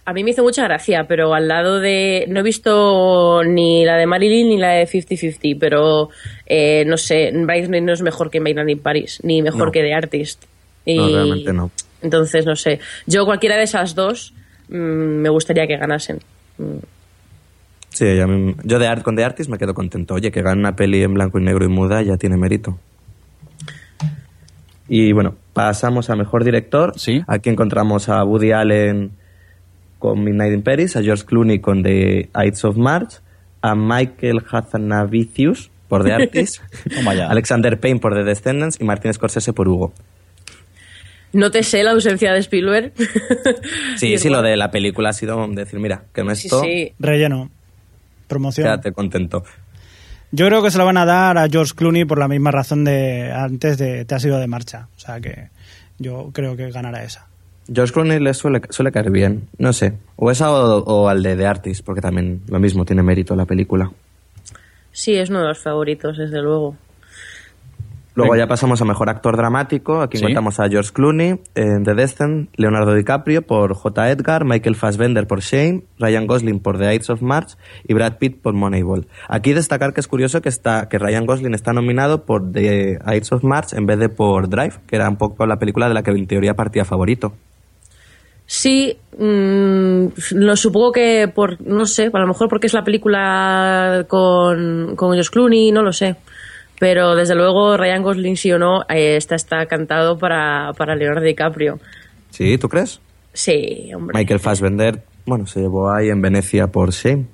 C: A mí me hizo mucha gracia, pero al lado de. No he visto ni la de Marilyn ni la de 50-50, pero eh, no sé, Bridesmaid no es mejor que Maitland in Paris, ni mejor
E: No.
C: que The Artist. Y-
E: No, realmente no.
C: Entonces, no sé. Yo, cualquiera de esas dos, mm, me gustaría que ganasen. Mm.
E: Sí, a mí- yo de art, con The Artist me quedo contento. Oye, que gane una peli en blanco y negro y muda ya tiene mérito. Y bueno, pasamos a mejor director.
B: Sí.
E: Aquí encontramos a Woody Allen con Midnight in Paris, a George Clooney con The Ides of March, a Michael Hazanavicius por The Artist. Alexander Payne por The Descendants y Martin Scorsese por Hugo.
C: No te sé la ausencia de Spielberg.
E: Sí, sí, lo de la película ha sido decir, mira, que no
C: Sí,
E: esto,
C: sí.
D: Relleno. Promoción.
E: quédate contento.
D: Yo creo que se lo van a dar a George Clooney por la misma razón de antes de Te has ido de marcha. O sea que yo creo que ganará esa.
E: George Clooney le suele, suele caer bien, no sé. O esa o, o al de The Artist, porque también lo mismo tiene mérito la película.
C: Sí, es uno de los favoritos, desde luego.
E: Luego
B: Venga.
E: ya pasamos a Mejor Actor Dramático. Aquí
B: Sí.
E: encontramos a George Clooney en The Descent, Leonardo DiCaprio por J. Edgar, Michael Fassbender por Shane, Ryan Gosling por The Ides of March y Brad Pitt por Moneyball. Aquí destacar que es curioso que, está, que Ryan Gosling está nominado por The Ides of March en vez de por Drive, que era un poco la película de la que en teoría partía favorito.
C: Sí, mm, lo supongo que por, no sé, a lo mejor porque es la película con, con George Clooney, no lo sé. Pero desde luego Ryan Gosling sí o no, eh, está, está cantado para, para Leonardo DiCaprio.
E: ¿Sí? ¿Tú crees?
C: Sí, hombre.
E: Michael Fassbender, bueno, se llevó ahí en Venecia por Shane.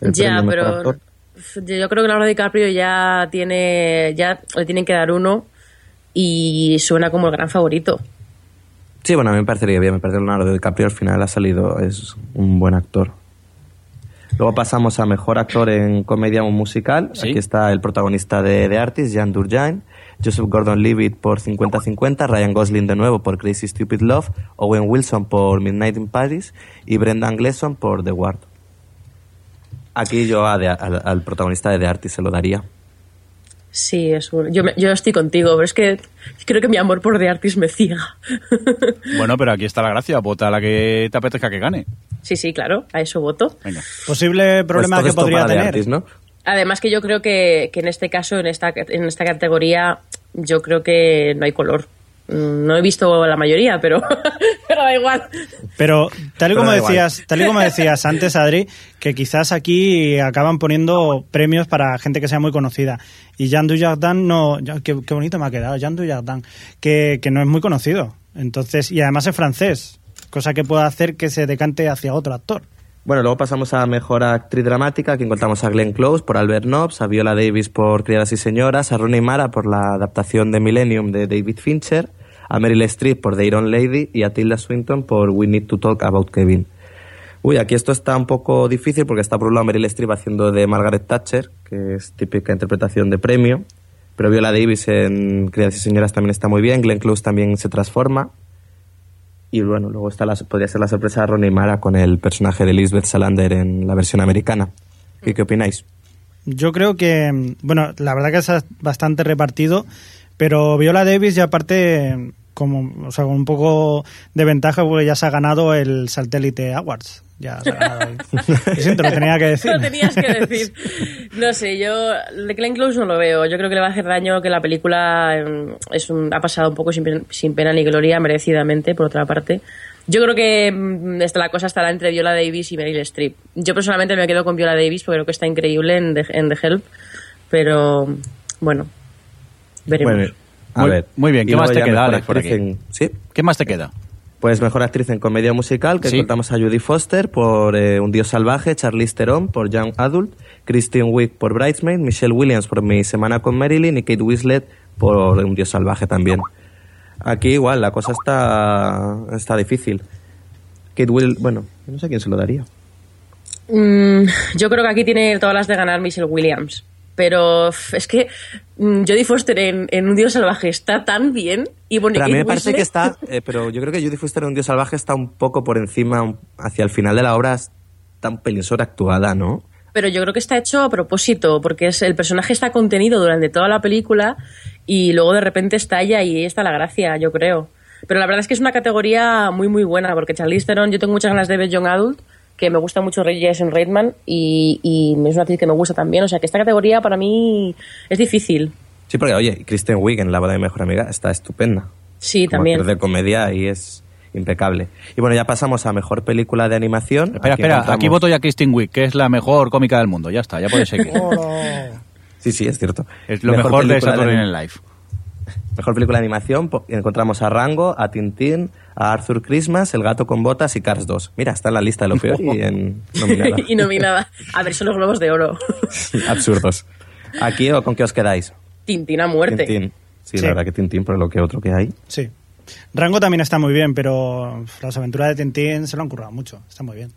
E: el
C: ya, pero yo creo que Leonardo DiCaprio ya tiene, ya le tienen que dar uno y suena como el gran favorito.
E: Sí, bueno, a mí me parecería bien. Me parece que Leonardo DiCaprio al final ha salido, es un buen actor. Luego pasamos a mejor actor en comedia o musical.
B: Sí.
E: Aquí está el protagonista de The Artist, Jan Durjain, Joseph Gordon-Levitt por 50-50, Ryan Gosling de nuevo por Crazy Stupid Love, Owen Wilson por Midnight in Paris y Brendan Gleeson por The Ward. Aquí yo a The- al, al protagonista de The Artist se lo daría.
C: Sí, es bueno. Yo, me- yo estoy contigo, pero es que creo que mi amor por The Artist me ciega.
B: Bueno, pero aquí está la gracia. Vota a la que te apetezca que gane.
C: Sí, sí, claro, a eso voto.
B: Venga.
D: Posible problema
E: Pues todo
D: que podría tener.
C: Además que yo creo que, que en este caso, en esta, en esta categoría, yo creo que no hay color. Mm, No he visto la mayoría, pero, pero da igual.
D: Pero tal y
E: Pero
D: como
E: igual.
D: decías, tal y como decías antes, Adri, que quizás aquí acaban poniendo premios para gente que sea muy conocida. Y Jean Dujardin no, qué bonito me ha quedado, Jean Dujardin, que, que no es muy conocido. Entonces, y además es francés, cosa que puede hacer que se decante hacia otro actor.
E: Bueno, luego pasamos a Mejor Actriz Dramática. Aquí encontramos a Glenn Close por Albert Nobbs, a Viola Davis por Criadas y Señoras, a Rooney Mara por la adaptación de Millennium de David Fincher, a Meryl Streep por The Iron Lady y a Tilda Swinton por We Need to Talk About Kevin. Uy, aquí esto está un poco difícil porque está por un lado Meryl Streep haciendo de Margaret Thatcher, que es típica interpretación de premio, pero Viola Davis en Criadas y Señoras también está muy bien, Glenn Close también se transforma. Y bueno, luego está la, podría ser la sorpresa de Ronnie Mara con el personaje de Lisbeth Salander en la versión americana. ¿Y qué opináis?
D: Yo creo que, bueno, la verdad que es bastante repartido, pero Viola Davis ya parte como, o sea, con un poco de ventaja porque ya se ha ganado el Satellite Awards. Ya se ha ganado ahí. Lo siento, lo tenía que decir.
C: Lo tenías que decir. No sé, yo de Glenn Close no lo veo. Yo creo que le va a hacer daño que la película eh, es un- ha pasado un poco sin, pen- sin pena ni gloria, merecidamente, por otra parte. Yo creo que mm, esta, la cosa estará entre Viola Davis y Meryl Streep. Yo personalmente me quedo con Viola Davis porque creo que está increíble en The, en The Help, pero bueno, veremos.
E: Bueno, a
B: Muy-
E: ver.
B: muy bien, ¿qué más te queda, Alex, por
E: actriz
B: aquí?
E: en- ¿Sí?
B: ¿Qué más te queda?
E: Pues mejor actriz en comedia musical, que
B: Sí.
E: encontramos a Judy Foster por eh, Un Dios Salvaje, Charlize Theron por Young Adult, Kristen Wiig por Bridesmaid, Michelle Williams por Mi Semana con Marilyn y Kate Winslet por Un Dios Salvaje también. Aquí igual, la cosa está, está difícil. Kate Will, bueno, no sé quién se lo daría.
C: Mm, yo creo que aquí tiene todas las de ganar Michelle Williams. Pero es que mm, Jodie Foster en, en Un Dios Salvaje está tan bien. Y bueno,
E: Pero a mí me parece que está, eh, pero yo creo que Judy Foster en Un Dios Salvaje está un poco por encima, hacia el final de la obra, está un pelín sobreactuada, ¿no?
C: Pero yo creo que está hecho a propósito, porque es, el personaje está contenido durante toda la película y luego de repente estalla y ahí está la gracia, yo creo. Pero la verdad es que es una categoría muy, muy buena, porque Charlize Theron, yo tengo muchas ganas de ver Young Adult, que me gusta mucho Jason Reitman y, y es una actriz que me gusta también. O sea que esta categoría para mí es difícil.
E: Sí, porque oye, Kristen Wiig en La boda de mi mejor amiga está estupenda.
C: Sí,
E: Como
C: también.
E: de comedia y es impecable. Y bueno, ya pasamos a mejor película de animación.
B: Espera,
E: Aquí
B: espera,
E: encontramos-
B: aquí voto ya a Kristen Wiig, que es la mejor cómica del mundo. Ya está, ya puede seguir.
E: Sí, sí, es cierto.
B: es lo mejor, de
E: película
B: Saturday Night Live.
E: Mejor película de animación, encontramos a Rango, a Tintín, a Arthur Christmas, El gato con botas y Cars 2. Mira, está en la lista de lo peor y en nominada.
C: y nominada. A ver, son los globos de oro.
E: Absurdos. ¿Aquí o con qué os quedáis?
C: Tintín a muerte.
E: Tintín. Sí,
D: Sí.
E: la verdad que Tintín, por lo que otro que hay.
D: Sí. Rango también está muy bien, pero las aventuras de Tintín se lo han currado mucho. Está muy bien.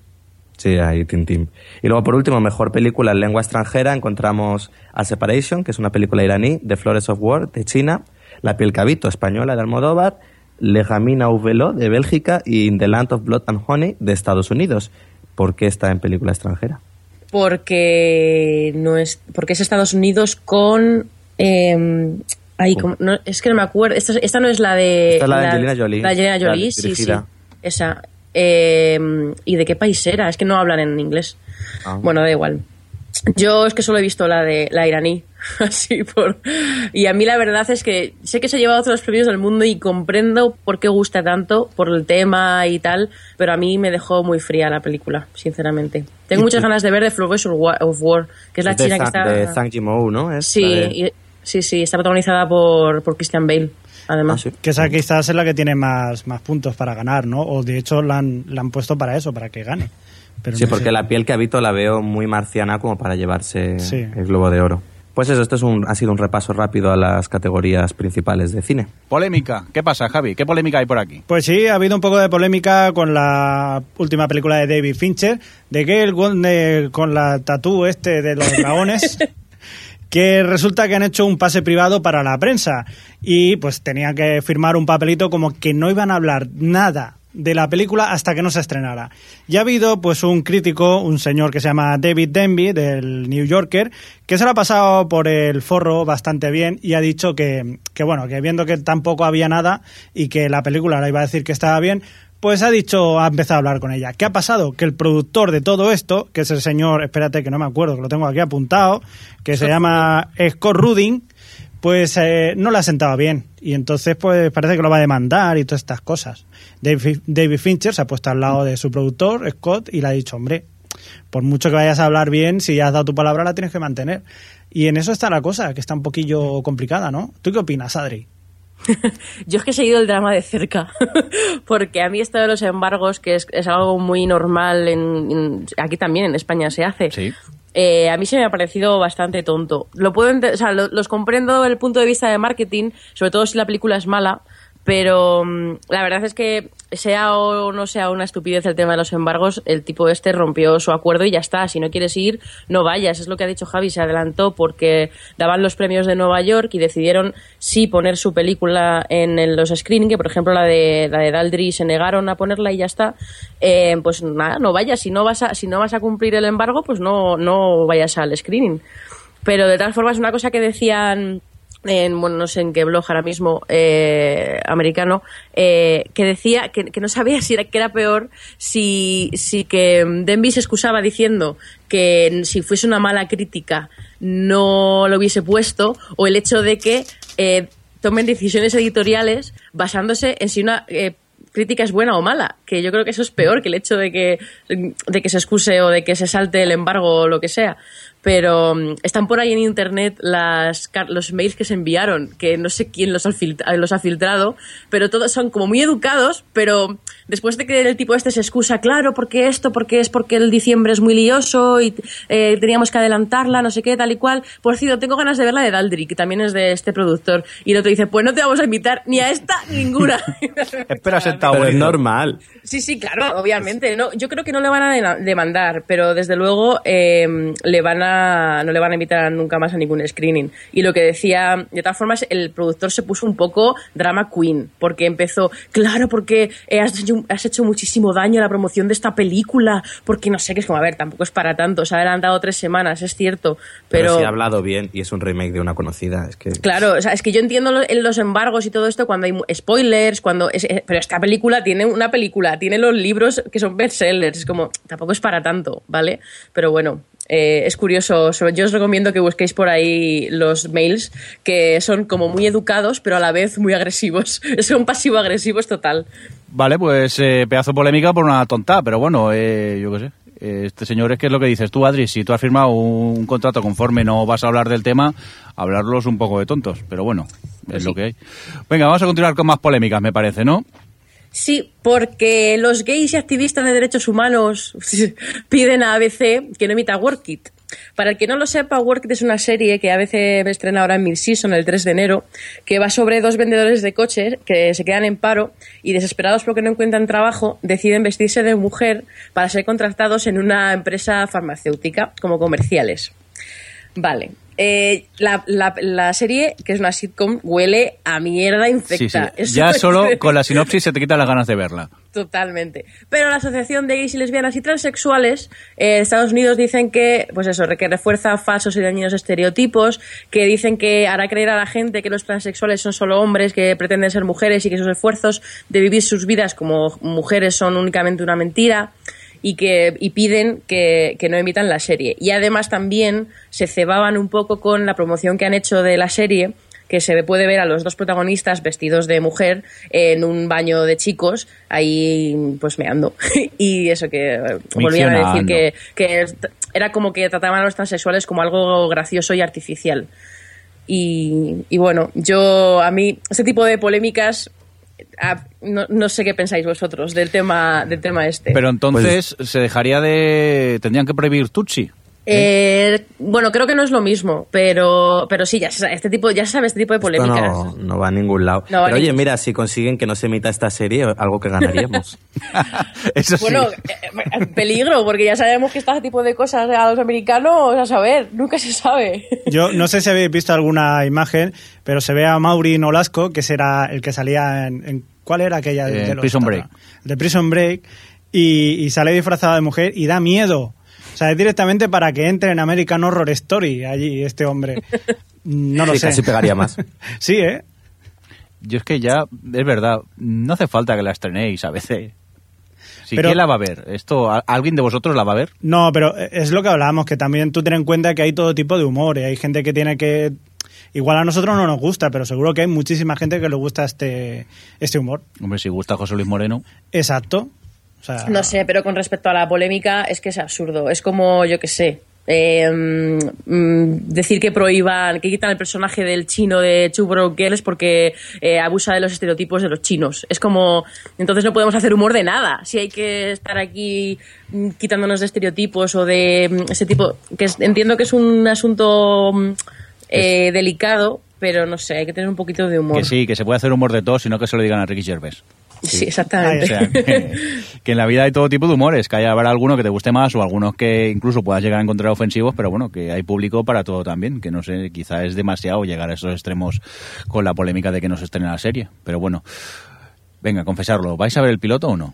E: Sí, hay Tintín. Y luego, por último, mejor película en lengua extranjera, encontramos A Separation, que es una película iraní, The Flores of War, de China, La piel cabito, española, de Almodóvar, Le Gamina au Velo, de Bélgica, y In the Land of Blood and Honey, de Estados Unidos. ¿Por qué está en película extranjera?
C: Porque no es porque es Estados Unidos con eh, como- no, es que no me acuerdo. Esta, esta no es la de
E: Esta es la de Angelina Jolie.
C: La Angelina Jolie,
E: La
C: sí, sí. Esa. Eh, ¿Y de qué país era? Es que no hablan en inglés.
E: Ah.
C: Bueno, da igual. Yo es que solo he visto la de la iraní, así por y a mí la verdad es que sé que se ha llevado otros premios del mundo y comprendo por qué gusta tanto por el tema y tal, pero a mí me dejó muy fría la película, sinceramente. Tengo muchas ganas de ver The Flowers of War, of War, que es la china que está
E: De Zhang Yimou, ¿no? Es
C: Sí,
E: de-
C: sí, sí, está protagonizada por, por Christian Bale,
E: Ah,
C: además.
E: sí.
D: Que esa quizás es la que tiene más, más puntos para ganar, ¿no? O de hecho la han, la han puesto para eso, para que gane. Pero
E: Sí,
D: no
E: porque
D: sé.
E: la piel que habito la veo muy marciana como para llevarse
D: Sí.
E: el Globo de Oro. Pues eso, esto es un, ha sido un repaso rápido a las categorías principales de cine.
B: Polémica. ¿Qué pasa, Javi? ¿Qué polémica hay por aquí?
D: Pues sí, ha habido un poco de polémica con la última película de David Fincher, de que el con la tatú este de los dragones, que resulta que han hecho un pase privado para la prensa y pues tenían que firmar un papelito como que no iban a hablar nada de la película hasta que no se estrenara. Ya ha habido pues un crítico, un señor que se llama David Denby del New Yorker, que se lo ha pasado por el forro bastante bien y ha dicho que, que bueno, que viendo que tampoco había nada y que la película le iba a decir que estaba bien, pues ha dicho, ha empezado a hablar con ella. ¿Qué ha pasado? Que el productor de todo esto, que es el señor, espérate que no me acuerdo, que lo tengo aquí apuntado, que se llama Scott Rudin, pues eh, no le ha sentado bien. Y entonces, pues parece que lo va a demandar y todas estas cosas. David, David Fincher se ha puesto al lado de su productor, Scott, y le ha dicho, hombre, por mucho que vayas a hablar bien, si has dado tu palabra, la tienes que mantener. Y en eso está la cosa, que está un poquillo complicada, ¿no? ¿Tú qué opinas, Adri?
C: Yo es que he seguido el drama de cerca, porque a mí esto de los embargos, que es, es algo muy normal, en, en- aquí también en España se hace,
B: Sí.
C: eh, a mí se me ha parecido bastante tonto. Lo puedo o sea, lo- los comprendo desde el punto de vista de marketing, sobre todo si la película es mala, pero mm, la verdad es que sea o no sea una estupidez el tema de los embargos, el tipo este rompió su acuerdo y ya está. Si no quieres ir, no vayas. Es lo que ha dicho Javi, se adelantó porque daban los premios de Nueva York y decidieron sí poner su película en, los screening, que por ejemplo la de la de Daldry se negaron a ponerla y ya está. Eh, pues nada, no vayas. Si no vas a, si no vas a cumplir el embargo, pues no, no vayas al screening. Pero de todas formas, una cosa que decían en, bueno, no sé en qué blog ahora mismo, eh, americano, eh, que decía que, no sabía si era, que era peor si, si que Denby se excusaba diciendo que si fuese una mala crítica no lo hubiese puesto, o el hecho de que eh, tomen decisiones editoriales basándose en si una eh, crítica es buena o mala, que yo creo que eso es peor que el hecho de que, de que se excuse o de que se salte el embargo o lo que sea. Pero mm, están por ahí en internet las, los mails que se enviaron, que no sé quién los ha, filtra- los ha filtrado, pero todos son como muy educados, pero después de que el tipo este se excusa, claro, porque esto, porque es porque el diciembre es muy lioso y eh, teníamos que adelantarla, no sé qué, tal y cual. Por cierto, tengo ganas de ver la de Daldry, que también es de este productor. Y el otro dice, pues no te vamos a invitar ni a esta ni ninguna.
B: Espera.
E: Pero es normal.
C: Sí, sí, claro, obviamente. No, yo creo que no le van a demandar, pero desde luego eh, le van a, no le van a invitar nunca más a ningún screening. Y lo que decía, de todas formas, el productor se puso un poco drama queen, porque empezó, claro, porque eh, has, hecho, has hecho muchísimo daño a la promoción de esta película, porque no sé, que es como, a ver, tampoco es para tanto, se ha adelantado tres semanas, es cierto,
E: Pero,
C: pero...
E: si ha hablado bien y es un remake de una conocida. Es que
C: Claro, o sea, es que yo entiendo lo- en los embargos y todo esto cuando hay spoilers, cuando es, pero esta película tiene una película, tiene los libros que son bestsellers, es como tampoco es para tanto, ¿vale? Pero bueno, eh, es curioso. So- Yo os recomiendo que busquéis por ahí los mails que son como muy educados, pero a la vez muy agresivos. Son pasivo-agresivos total.
B: Vale, pues eh, pedazo polémica por una tonta, pero bueno, eh, yo qué sé. Eh, Este señor es que es lo que dices tú, Adri. Si tú has firmado un contrato conforme no vas a hablar del tema, hablarlos un poco de tontos. Pero bueno, es lo que hay. Venga, vamos a continuar con más polémicas, me parece, ¿no?
C: Sí, porque los gays y activistas de derechos humanos piden a ABC que no emita Work It. Para el que no lo sepa, Work It es una serie que a veces estrena ahora en mid-season, el 3 de enero, que va sobre dos vendedores de coches que se quedan en paro y desesperados porque no encuentran trabajo, deciden vestirse de mujer para ser contratados en una empresa farmacéutica como comerciales. Vale. Eh, la, la- la serie, que es una sitcom, huele a mierda infecta.
B: Sí, sí.
C: Eso
B: Ya solo con la sinopsis se te quitan las ganas de verla.
C: Totalmente. Pero la Asociación de Gays y Lesbianas y Transexuales eh, de Estados Unidos dicen que, pues eso, que refuerza falsos y dañinos estereotipos, que dicen que hará creer a la gente que los transexuales son solo hombres que pretenden ser mujeres y que sus esfuerzos de vivir sus vidas como mujeres son únicamente una mentira y que y piden que, que no emitan la serie. Y además también se cebaban un poco con la promoción que han hecho de la serie que se puede ver a los dos protagonistas vestidos de mujer en un baño de chicos, ahí pues meando. y eso que eh, volvían a decir que, que era como que trataban a los transexuales como algo gracioso y artificial. Y, y bueno, yo a mí ese tipo de polémicas ah, no, no sé qué pensáis vosotros del tema del tema este.
B: Pero entonces se dejaría de... Tendrían que prohibir Tutsi.
C: Eh, bueno, creo que no es lo mismo, pero pero sí, ya se sabe, este tipo ya se sabe este tipo de
E: Esto
C: polémicas.
E: no, no va a ningún lado.
C: No
E: Pero oye,
C: ningún-
E: mira, si consiguen que no se emita esta serie, algo que ganaríamos.
B: Eso sí.
C: Bueno, eh, eh, peligro, porque ya sabemos que este tipo de cosas a los americanos, a saber, nunca se sabe.
D: Yo no sé si habéis visto alguna imagen, pero se ve a Mauri Nolasco, que será el que salía en... en- ¿Cuál era aquella? de-
B: Eh,
D: de los-
B: Prison Break.
D: De Prison Break. Y, y sale disfrazado de mujer y da miedo. O sea, es directamente para que entre en American Horror Story allí este hombre. No lo
E: Sí,
D: sé.
E: casi pegaría más.
D: Sí, ¿eh?
B: Yo es que ya, es verdad, no hace falta que la estrenéis a veces. Si
D: Pero-
B: quién la va a ver? ¿Esto, ¿Alguien de vosotros la va a ver?
D: No, pero es lo que hablábamos, que también tú ten en cuenta que hay todo tipo de humor. y Hay gente que tiene que... Igual a nosotros no nos gusta, pero seguro que hay muchísima gente que le gusta este, este humor.
B: Hombre, si gusta José Luis Moreno.
D: Exacto. O sea,
C: No sé, pero con respecto a la polémica, es que es absurdo. Es como, yo qué sé, eh, mm, decir que prohíban, que quitan el personaje del chino de Broke Girls porque eh, abusa de los estereotipos de los chinos. Es como, entonces no podemos hacer humor de nada. Si hay que estar aquí mm, quitándonos de estereotipos o de mm, ese tipo, que es- entiendo que es un asunto eh, delicado, pero no sé, hay que tener un poquito de humor.
B: Que sí, que se puede hacer humor de todo, sino que se lo digan a Ricky Gervais.
C: Sí, exactamente.
B: O sea, que, que en la vida hay todo tipo de humores, que haya habrá alguno que te guste más o algunos que incluso puedas llegar a encontrar ofensivos, pero bueno, que hay público para todo también, que no sé, quizá es demasiado llegar a esos extremos con la polémica de que no se estrene la serie, pero bueno. Venga, confesarlo, ¿vais a ver el piloto o no?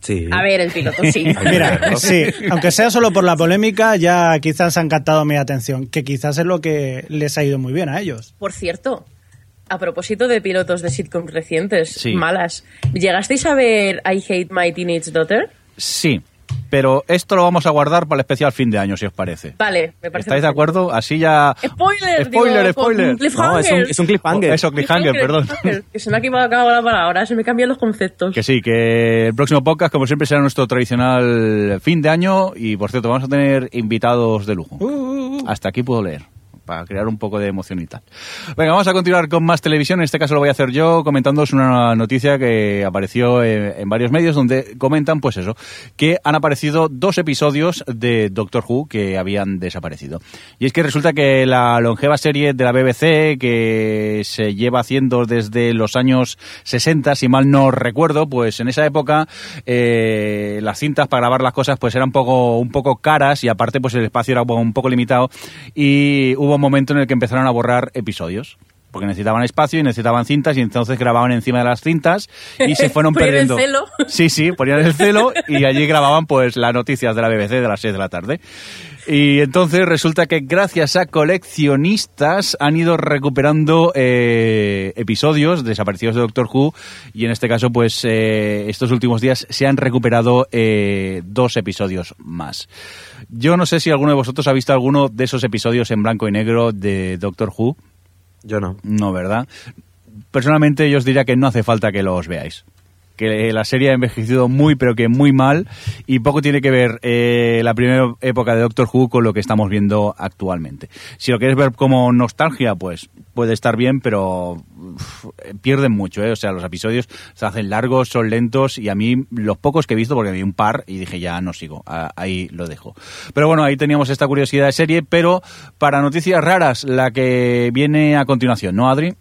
E: Sí.
C: A ver, el piloto, sí.
D: Mira, sí, aunque sea solo por la polémica, ya quizás han captado mi atención, que quizás es lo que les ha ido muy bien a ellos.
C: Por cierto, a propósito de pilotos de sitcoms recientes,
B: Sí.
C: malas, ¿llegasteis a ver I Hate My Teenage Daughter?
B: Sí, pero esto lo vamos a guardar para el especial fin de año, si os parece.
C: Vale, me parece.
B: ¿Estáis de acuerdo? Así ya...
C: Spoiler,
B: Spoiler,
C: digo,
B: spoiler.
C: cliffhanger.
E: No, es un, es un cliffhanger.
B: Eso, cliffhanger, perdón.
C: cliffhanger, Que se me ha equivocado la palabra, se me cambian los conceptos.
B: Que sí, que el próximo podcast, como siempre, será nuestro tradicional fin de año. Y por cierto, vamos a tener invitados de lujo. Hasta aquí puedo leer, para crear un poco de emoción y tal. Venga, vamos a continuar con más televisión. En este caso lo voy a hacer yo, comentándoos una noticia que apareció en, en varios medios, donde comentan, pues eso, que han aparecido dos episodios de Doctor Who que habían desaparecido. Y es que resulta que la longeva serie de la BBC, que se lleva haciendo desde los años 60, si mal no recuerdo, pues en esa época eh, las cintas para grabar las cosas pues eran un poco, un poco caras y aparte pues el espacio era un poco limitado y hubo un momento en el que empezaron a borrar episodios. Porque necesitaban espacio y necesitaban cintas y entonces grababan encima de las cintas y se fueron
C: Ponían el
B: perdiendo.
C: celo.
B: Sí, sí, ponían el celo y allí grababan pues las noticias de la BBC de las 6 de la tarde. Y entonces resulta que gracias a coleccionistas han ido recuperando eh, episodios desaparecidos de Doctor Who y en este caso pues eh, estos últimos días se han recuperado eh, dos episodios más. Yo no sé si alguno de vosotros ha visto alguno de esos episodios en blanco y negro de Doctor Who.
E: Yo no.
B: No, ¿verdad? Personalmente yo os diría que no hace falta que los veáis. Que la serie ha envejecido muy, pero que muy mal, y poco tiene que ver eh, la primera época de Doctor Who con lo que estamos viendo actualmente. Si lo quieres ver como nostalgia, pues puede estar bien, pero pierden mucho, ¿eh? O sea, los episodios se hacen largos, son lentos, y a mí los pocos que he visto, porque vi un par y dije ya no sigo, a- ahí lo dejo. Pero bueno, ahí teníamos esta curiosidad de serie, pero para noticias raras, la que viene a continuación, ¿no, Adri?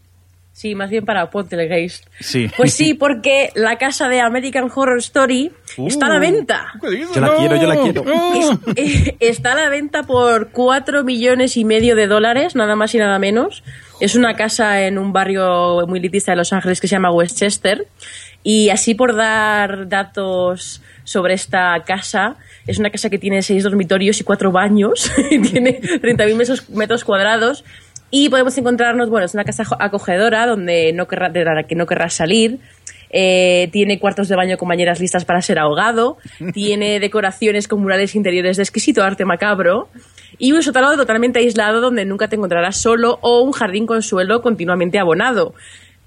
C: Sí, más bien para Poltergeist.
B: Sí.
C: Pues sí, porque la casa de American Horror Story está a la venta.
E: Yo la quiero, yo la quiero.
C: Es- eh, está a la venta por 4 millones y medio de dólares, nada más y nada menos. Es una casa en un barrio muy elitista de Los Ángeles que se llama Westchester. Y así por dar datos sobre esta casa, es una casa que tiene seis dormitorios y cuatro baños, y tiene 30.000 metros, metros cuadrados. Y podemos encontrarnos, bueno, es una casa acogedora donde no querrá, de la que no querrás salir. Eh, tiene cuartos de baño con bañeras listas para ser ahogado. Tiene decoraciones con murales interiores de exquisito arte macabro. Y un sótano totalmente aislado donde nunca te encontrarás solo o un jardín con suelo continuamente abonado.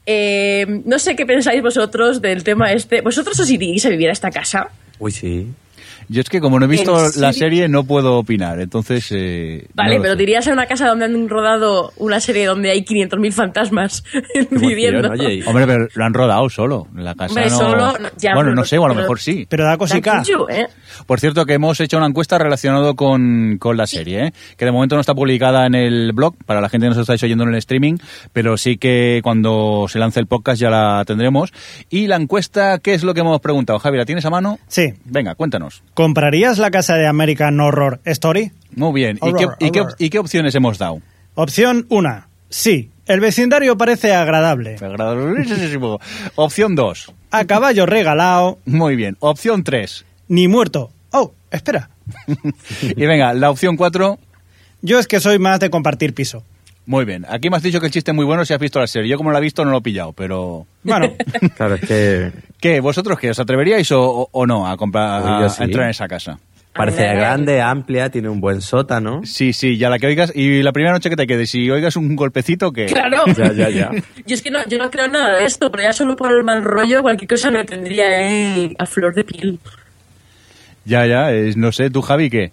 C: Eh, no sé qué pensáis vosotros del tema este. ¿Vosotros os iríais a vivir a esta casa?
E: Uy, sí.
B: Yo es que como no he visto
C: ¿En
B: la serie no puedo opinar, entonces... eh,
C: Vale,
B: no
C: pero
B: sé.
C: dirías a una casa donde han rodado una serie donde hay 500.000 fantasmas viviendo.
E: oye.
B: Hombre, pero lo han rodado solo. La casa
C: Hombre,
B: no...
C: solo- ya,
B: bueno,
C: pero-
B: no sé, o a lo
C: pero-
B: mejor sí.
D: Pero da cosica.
C: chuchu, ¿eh?
B: Por cierto, que hemos hecho una encuesta relacionada con, con la serie, ¿eh? que de momento no está publicada en el blog, para la gente que nos estáis oyendo en el streaming, pero sí que cuando se lance el podcast ya la tendremos. Y la encuesta, ¿qué es lo que hemos preguntado? Javi, ¿la tienes a mano?
D: Sí.
B: Venga, cuéntanos.
D: ¿Comprarías la casa de American Horror Story?
B: Muy bien. ¿Y,
D: Horror,
B: qué, y qué op-
D: horror.
B: y qué opciones hemos dado?
D: Opción 1. Sí. El vecindario parece agradable.
B: Agradabilísimo. Opción 2.
D: A caballo regalado,
B: Muy bien. Opción 3.
D: ni muerto. Oh, espera.
B: Y venga, la opción 4.
D: Yo es que soy más de compartir piso.
B: Muy bien. Aquí me has dicho que el chiste es muy bueno si has visto la serie. Yo como la he visto no lo he pillado, pero...
D: Bueno,
E: Claro, es que
B: ¿Qué? ¿Vosotros qué? ¿Os atreveríais o, no a, comprar,
E: Uy,
B: a,
E: yo sí.
B: a entrar en esa casa?
E: parece grande, amplia, tiene un buen sótano.
B: Sí, sí, ya la que oigas. Y la primera noche que te quedes, si oigas un golpecito, que...
C: Claro.
E: Ya, ya, ya.
C: Yo es que no, yo no creo nada de esto, pero ya solo por el mal rollo cualquier cosa me tendría eh, a flor de piel.
B: Ya, ya, es- no sé, ¿tú, Javi, qué?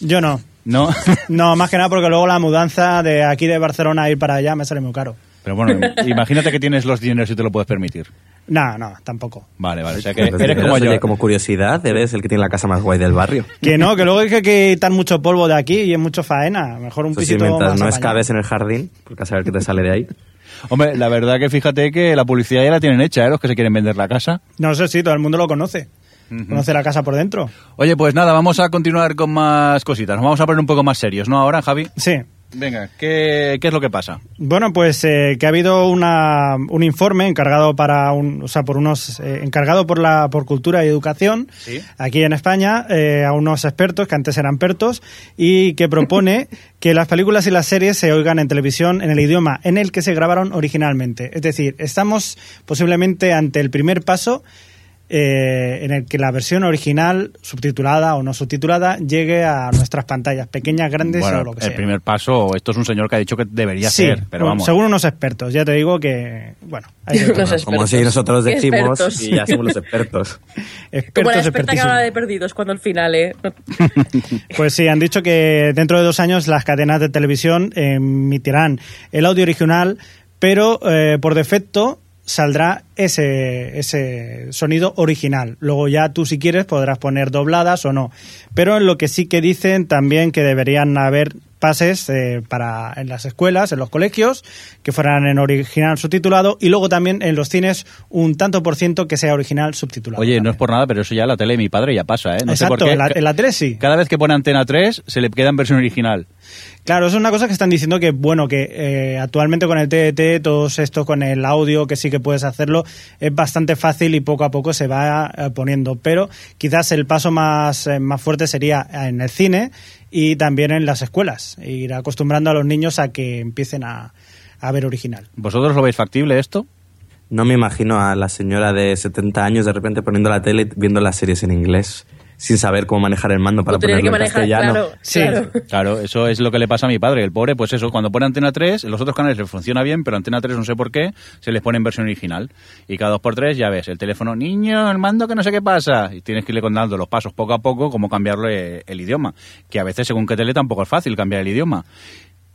D: yo no.
B: ¿No?
D: No, más que nada porque luego la mudanza de aquí de Barcelona a ir para allá me sale muy caro.
B: Pero bueno, imagínate que tienes los dineros y te lo puedes permitir.
D: No, no, tampoco.
B: Vale, vale, o sea que
E: Entonces,
B: eres como yo.
E: Como curiosidad, eres el que tiene la casa más guay del barrio.
D: Que no, que luego hay que quitar mucho polvo de aquí y es mucho faena. Mejor un
E: Eso sí,
D: pisito
E: mientras
D: más
E: no escabes en el jardín, porque a saber qué te sale de ahí.
B: Hombre, la verdad que fíjate que la publicidad ya la tienen hecha, ¿eh? Los que se quieren vender la casa.
D: No sé si todo el mundo lo conoce. Conoce la casa por dentro.
B: Oye, pues nada, vamos a continuar con más cositas. Nos vamos a poner un poco más serios, ¿no? Ahora, Javi.
D: Sí.
B: Venga, ¿qué, qué es lo que pasa?
D: Bueno, pues eh, que ha habido una, un informe encargado para un, o sea, por unos eh, encargado por la por cultura y educación
B: Sí.
D: aquí en España eh, a unos expertos que antes eran pertos y que propone que las películas y las series se oigan en televisión en el idioma en el que se grabaron originalmente. Es decir, estamos posiblemente ante el primer paso eh, en el que la versión original, subtitulada o no subtitulada, llegue a nuestras pantallas, pequeñas, grandes
B: bueno,
D: o lo que
B: el
D: sea.
B: primer paso, esto es un señor que ha dicho que debería
D: Sí,
B: ser, pero
D: bueno,
B: vamos.
D: según unos expertos. Ya te digo que, bueno, hay todo.
C: Unos
E: Como
C: expertos.
E: si nosotros decimos
C: expertos.
E: y ya somos los expertos.
C: Como la
D: expertos,
C: experta que habla de perdidos cuando al final, ¿eh?
D: Pues sí, han dicho que dentro de dos años las cadenas de televisión emitirán el audio original, pero eh, por defecto saldrá ese, ese sonido original. Luego ya tú si quieres podrás poner dobladas o no. Pero en lo que sí que dicen también que deberían haber pases eh, para en las escuelas, en los colegios, que fueran en original subtitulado y luego también en los cines un tanto por ciento que sea original subtitulado.
B: Oye, no es por nada, pero eso ya la tele de mi padre ya pasa, ¿eh? No sé
D: Exacto,
B: por qué.
D: en la, en la tele sí.
B: Cada vez que pone Antena 3 se le queda en versión original.
D: Claro, es una cosa que están diciendo que, bueno, que eh, actualmente con el TDT, todo esto con el audio, que sí que puedes hacerlo, es bastante fácil y poco a poco se va eh, poniendo. Pero quizás el paso más, eh, más fuerte sería en el cine y también en las escuelas. Ir acostumbrando a los niños a que empiecen a, a ver original.
B: ¿Vosotros lo veis factible esto?
E: No me imagino a la señora de 70 años de repente poniendo la tele y viendo las series en inglés. Sin saber cómo manejar el mando para ponerlo
C: que
E: en
C: manejar,
E: castellano.
C: claro,
D: Sí.
C: claro.
B: Claro, eso es lo que le pasa a mi padre. El pobre, pues eso, cuando pone Antena 3, en los otros canales le funciona bien, pero Antena 3 no sé por qué, se les pone en versión original. Y cada dos por tres ya ves, el teléfono, niño, el mando que no sé qué pasa. Y tienes que irle contando los pasos poco a poco, cómo cambiarle el idioma. Que a veces, según qué tele, tampoco es fácil cambiar el idioma.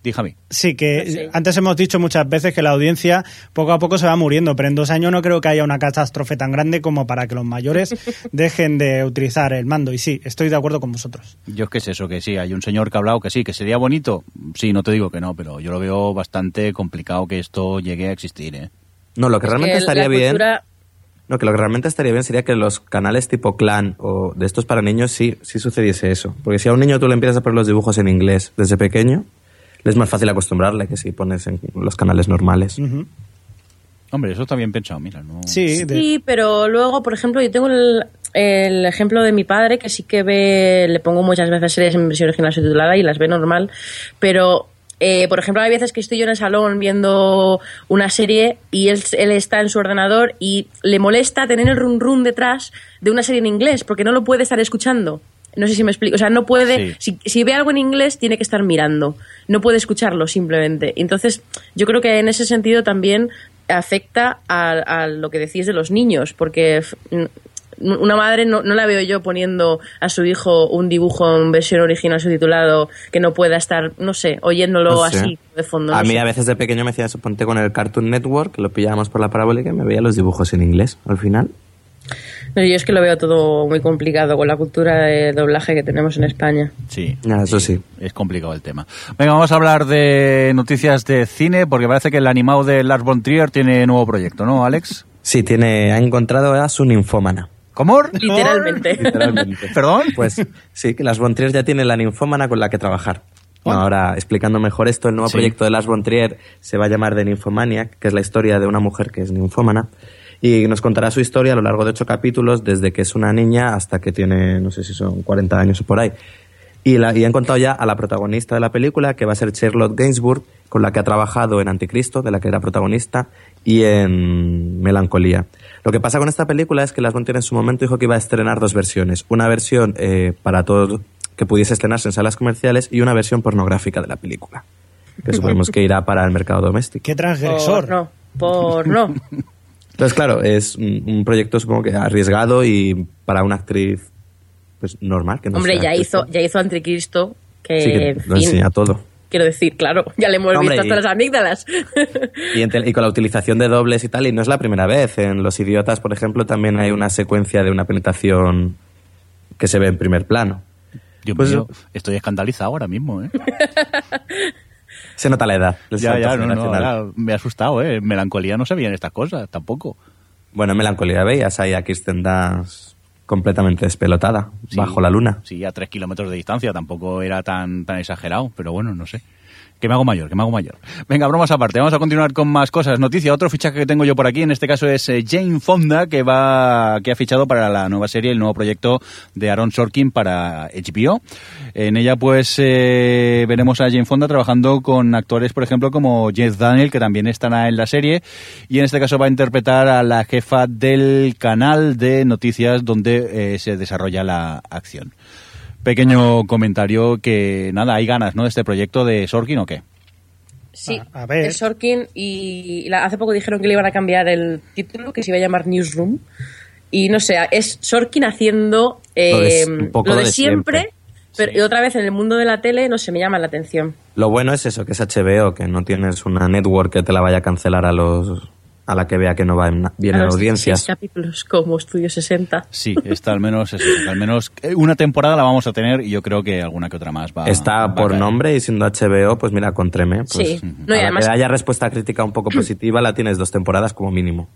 B: Díjame.
D: Sí, que
C: Sí.
D: antes hemos dicho muchas veces que la audiencia poco a poco se va muriendo, pero en dos años no creo que haya una catástrofe tan grande como para que los mayores dejen de utilizar el mando. Y sí, estoy de acuerdo con vosotros.
B: Yo es que es eso, que sí, hay un señor que ha hablado que sí, que sería bonito. Sí, no te digo que no, pero yo lo veo bastante complicado que esto llegue a existir, ¿eh?
E: No, lo que
C: Es
E: realmente
C: que
E: estaría bien... No, que lo que realmente estaría bien sería que los canales tipo clan o de estos para niños sí, sí sucediese eso. Porque si a un niño tú le empiezas a poner los dibujos en inglés desde pequeño, es más fácil acostumbrarle que si pones en los canales normales.
B: Hombre, eso está bien pensado, mira, no...
D: Sí, de-
C: Sí, pero luego, por ejemplo, yo tengo el, el ejemplo de mi padre que sí que ve, le pongo muchas veces series en versión original subtitulada y las ve normal, pero eh, por ejemplo, hay veces que estoy yo en el salón viendo una serie y él, él está en su ordenador y le molesta tener el run run detrás de una serie en inglés porque no lo puede estar escuchando. No sé si me explico. O sea, no puede. Si, si ve algo en inglés, tiene que estar mirando. No puede escucharlo simplemente. Entonces, yo creo que en ese sentido también afecta a, a lo que decís de los niños, porque una madre no, no la veo yo poniendo a su hijo un dibujo en versión original subtitulado que no pueda estar, no sé, oyéndolo
E: No sé.
C: así de fondo.
E: a
C: no
E: mí
C: sé.
E: a veces de pequeño me decía eso, ponte con el Cartoon Network, que lo pillábamos por la parabólica y me veía los dibujos en inglés al final.
C: No, yo es que lo veo todo muy complicado con la cultura de doblaje que tenemos en España.
B: Sí.
E: Ya, eso sí.
B: Es complicado el tema. Venga, vamos a hablar de noticias de cine, porque parece que el animado de Lars von Trier tiene nuevo proyecto, ¿no, Alex?
E: Sí, tiene, ha encontrado a su ninfómana.
B: ¿Cómo?
C: Literalmente.
E: Literalmente.
B: ¿Perdón?
E: Pues sí, que las von Trier ya tiene la ninfómana con la que trabajar. No, ahora, explicando mejor esto, el nuevo
B: Sí.
E: proyecto de Lars von Trier se va a llamar The Nymphomaniac, que es la historia de una mujer que es ninfómana, y nos contará su historia a lo largo de ocho capítulos, desde que es una niña hasta que tiene, no sé si son 40 años o por ahí. Y, la, y han contado ya a la protagonista de la película, que va a ser Charlotte Gainsbourg, con la que ha trabajado en Anticristo, de la que era protagonista, y en Melancolía. Lo que pasa con esta película es que Las von Trier en su momento dijo que iba a estrenar dos versiones. Una versión eh, para todos que pudiese estrenarse en salas comerciales y una versión pornográfica de la película, que suponemos que irá para el mercado doméstico.
D: Qué transgresor.
C: Por no, por no.
E: Entonces, claro, es un, un proyecto supongo que arriesgado y para una actriz pues normal. Que no
C: Hombre,
E: sea
C: ya
E: actriz,
C: hizo, ya hizo Anticristo, que,
E: Sí, que
C: en
E: lo
C: fin,
E: enseña todo.
C: quiero decir, claro, ya le hemos
E: Hombre,
C: visto hasta
E: y-
C: las amígdalas.
E: Y, en tel- y con la utilización de dobles y tal, y no es la primera vez. En Los Idiotas, por ejemplo, también hay una secuencia de una penetración que se ve en primer plano.
B: Dios
E: Pues-
B: mío, estoy escandalizado ahora mismo, ¿eh?
E: Se nota la edad.
B: ya, ya, no, no, ahora me he asustado, ¿eh? Melancolía no se veían estas cosas, tampoco.
E: Bueno, en Melancolía veías ahí a Kirsten Dunst completamente despelotada,
B: Sí,
E: bajo la luna.
B: Sí, a tres kilómetros de distancia, tampoco era tan, tan exagerado, pero bueno, no sé. Que me hago mayor, que me hago mayor. Venga, bromas aparte, vamos a continuar con más cosas. Noticia, otro fichaje que tengo yo por aquí, en este caso es eh, Jane Fonda, que va, que ha fichado para la nueva serie, el nuevo proyecto de Aaron Sorkin para HBO. En ella, pues, eh, veremos a Jane Fonda trabajando con actores, por ejemplo, como Jeff Daniel, que también estará en la serie, y en este caso va a interpretar a la jefa del canal de noticias donde eh, se desarrolla la acción. Pequeño comentario que, nada, hay ganas, ¿no? De este proyecto de Sorkin o qué?
C: Sí,
D: A- a ver.
C: el Sorkin y la- hace poco dijeron que le iban a cambiar el título, que se iba a llamar Newsroom. Y no sé, es Sorkin haciendo eh,
E: Lo de- un poco
C: lo
E: lo
C: de
E: de
C: siempre,
E: siempre.
C: pero y otra vez en el mundo de la tele no se me llama la atención.
E: Lo bueno es eso, que es HBO, que no tienes una network que te la vaya a cancelar a los a la que vea que no va en, bien
C: A
E: en
C: seis capítulos como Estudio 60.
B: Sí, esta al menos, eso, al menos eh, una temporada la vamos a tener y yo creo que alguna que otra más va
E: Está
B: va a
E: por
B: caer.
E: nombre y siendo HBO, pues mira, con Treme. Pues,
C: Sí. No, y
E: a la
C: además-
E: que haya respuesta crítica un poco positiva, la tienes dos temporadas como mínimo.